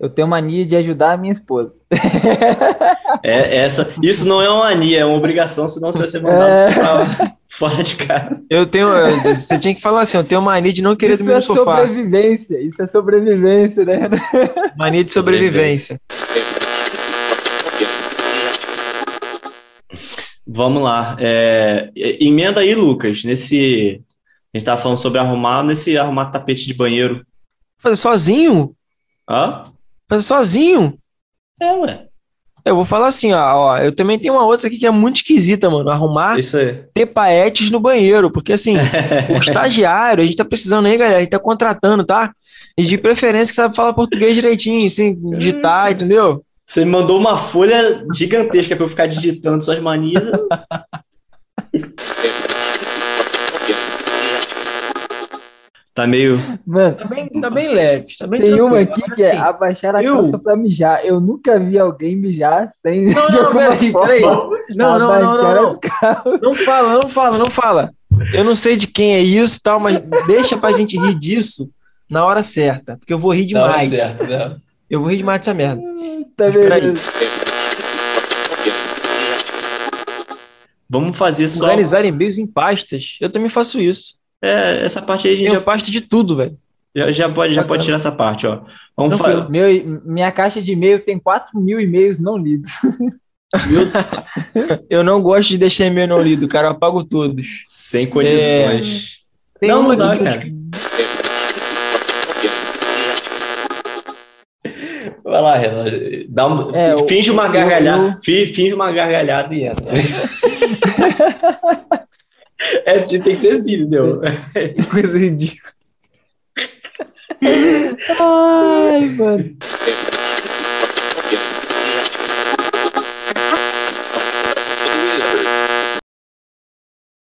C: Eu tenho mania de ajudar a minha esposa. <laughs>
A: É, essa, isso não é uma mania, é uma obrigação, senão você vai ser mandado é... pra, <laughs> fora de casa.
B: Eu tenho. Você tinha que falar assim, eu tenho mania de não querer
C: isso
B: dormir
C: é
B: no sofá.
C: Sobrevivência, isso é sobrevivência, né?
B: Mania de sobrevivência.
A: Vamos lá. É, emenda aí, Lucas, nesse. A gente tava falando sobre arrumar, nesse arrumar tapete de banheiro.
B: Fazer sozinho?
A: Hã?
B: Fazer sozinho?
A: É, ué.
B: Eu vou falar assim, ó, ó, eu também tenho uma outra aqui que é muito esquisita, mano. Arrumar
A: Isso aí.
B: ter paetes no banheiro. Porque assim, <laughs> o estagiário, a gente tá precisando aí, galera, a gente tá contratando, tá? E de preferência que sabe falar português direitinho, assim, digitar, entendeu?
A: Você me mandou uma folha gigantesca para eu ficar digitando suas manias. <laughs> Tá meio.
B: Mano, tá bem, tá bem leve. Tá bem
C: tem uma aqui que é abaixar a eu... calça pra mijar. Eu nunca vi alguém mijar sem.
B: Não, não, peraí, peraí. Não, não, não, não, não. Não fala, não fala, não fala. Eu não sei de quem é isso e tal, mas deixa pra gente rir disso na hora certa. Porque eu vou rir demais. Na hora certa, né? Eu vou rir demais dessa merda.
C: Tá vendo?
A: Vamos fazer só.
B: Organizar e-mails em pastas. Eu também faço isso.
A: É, essa parte aí a gente
B: Tem já. pasta de tudo, velho.
A: Já, já, pode, já pode tirar essa parte, ó.
C: Vamos falar. Meu, minha caixa de e-mail tem 4 mil e-mails não lidos. <laughs>
B: eu não gosto de deixar e-mail não lido, cara. Eu apago todos.
A: Sem condições.
B: É... Tem não, não dá, cara.
A: Vai lá, Renan. Dá um, é, finge uma gargalhada. Finge uma gargalhada e entra. <laughs> é, tem que ser assim, entendeu?
B: Coisa ridícula. <laughs>
C: Ai, mano.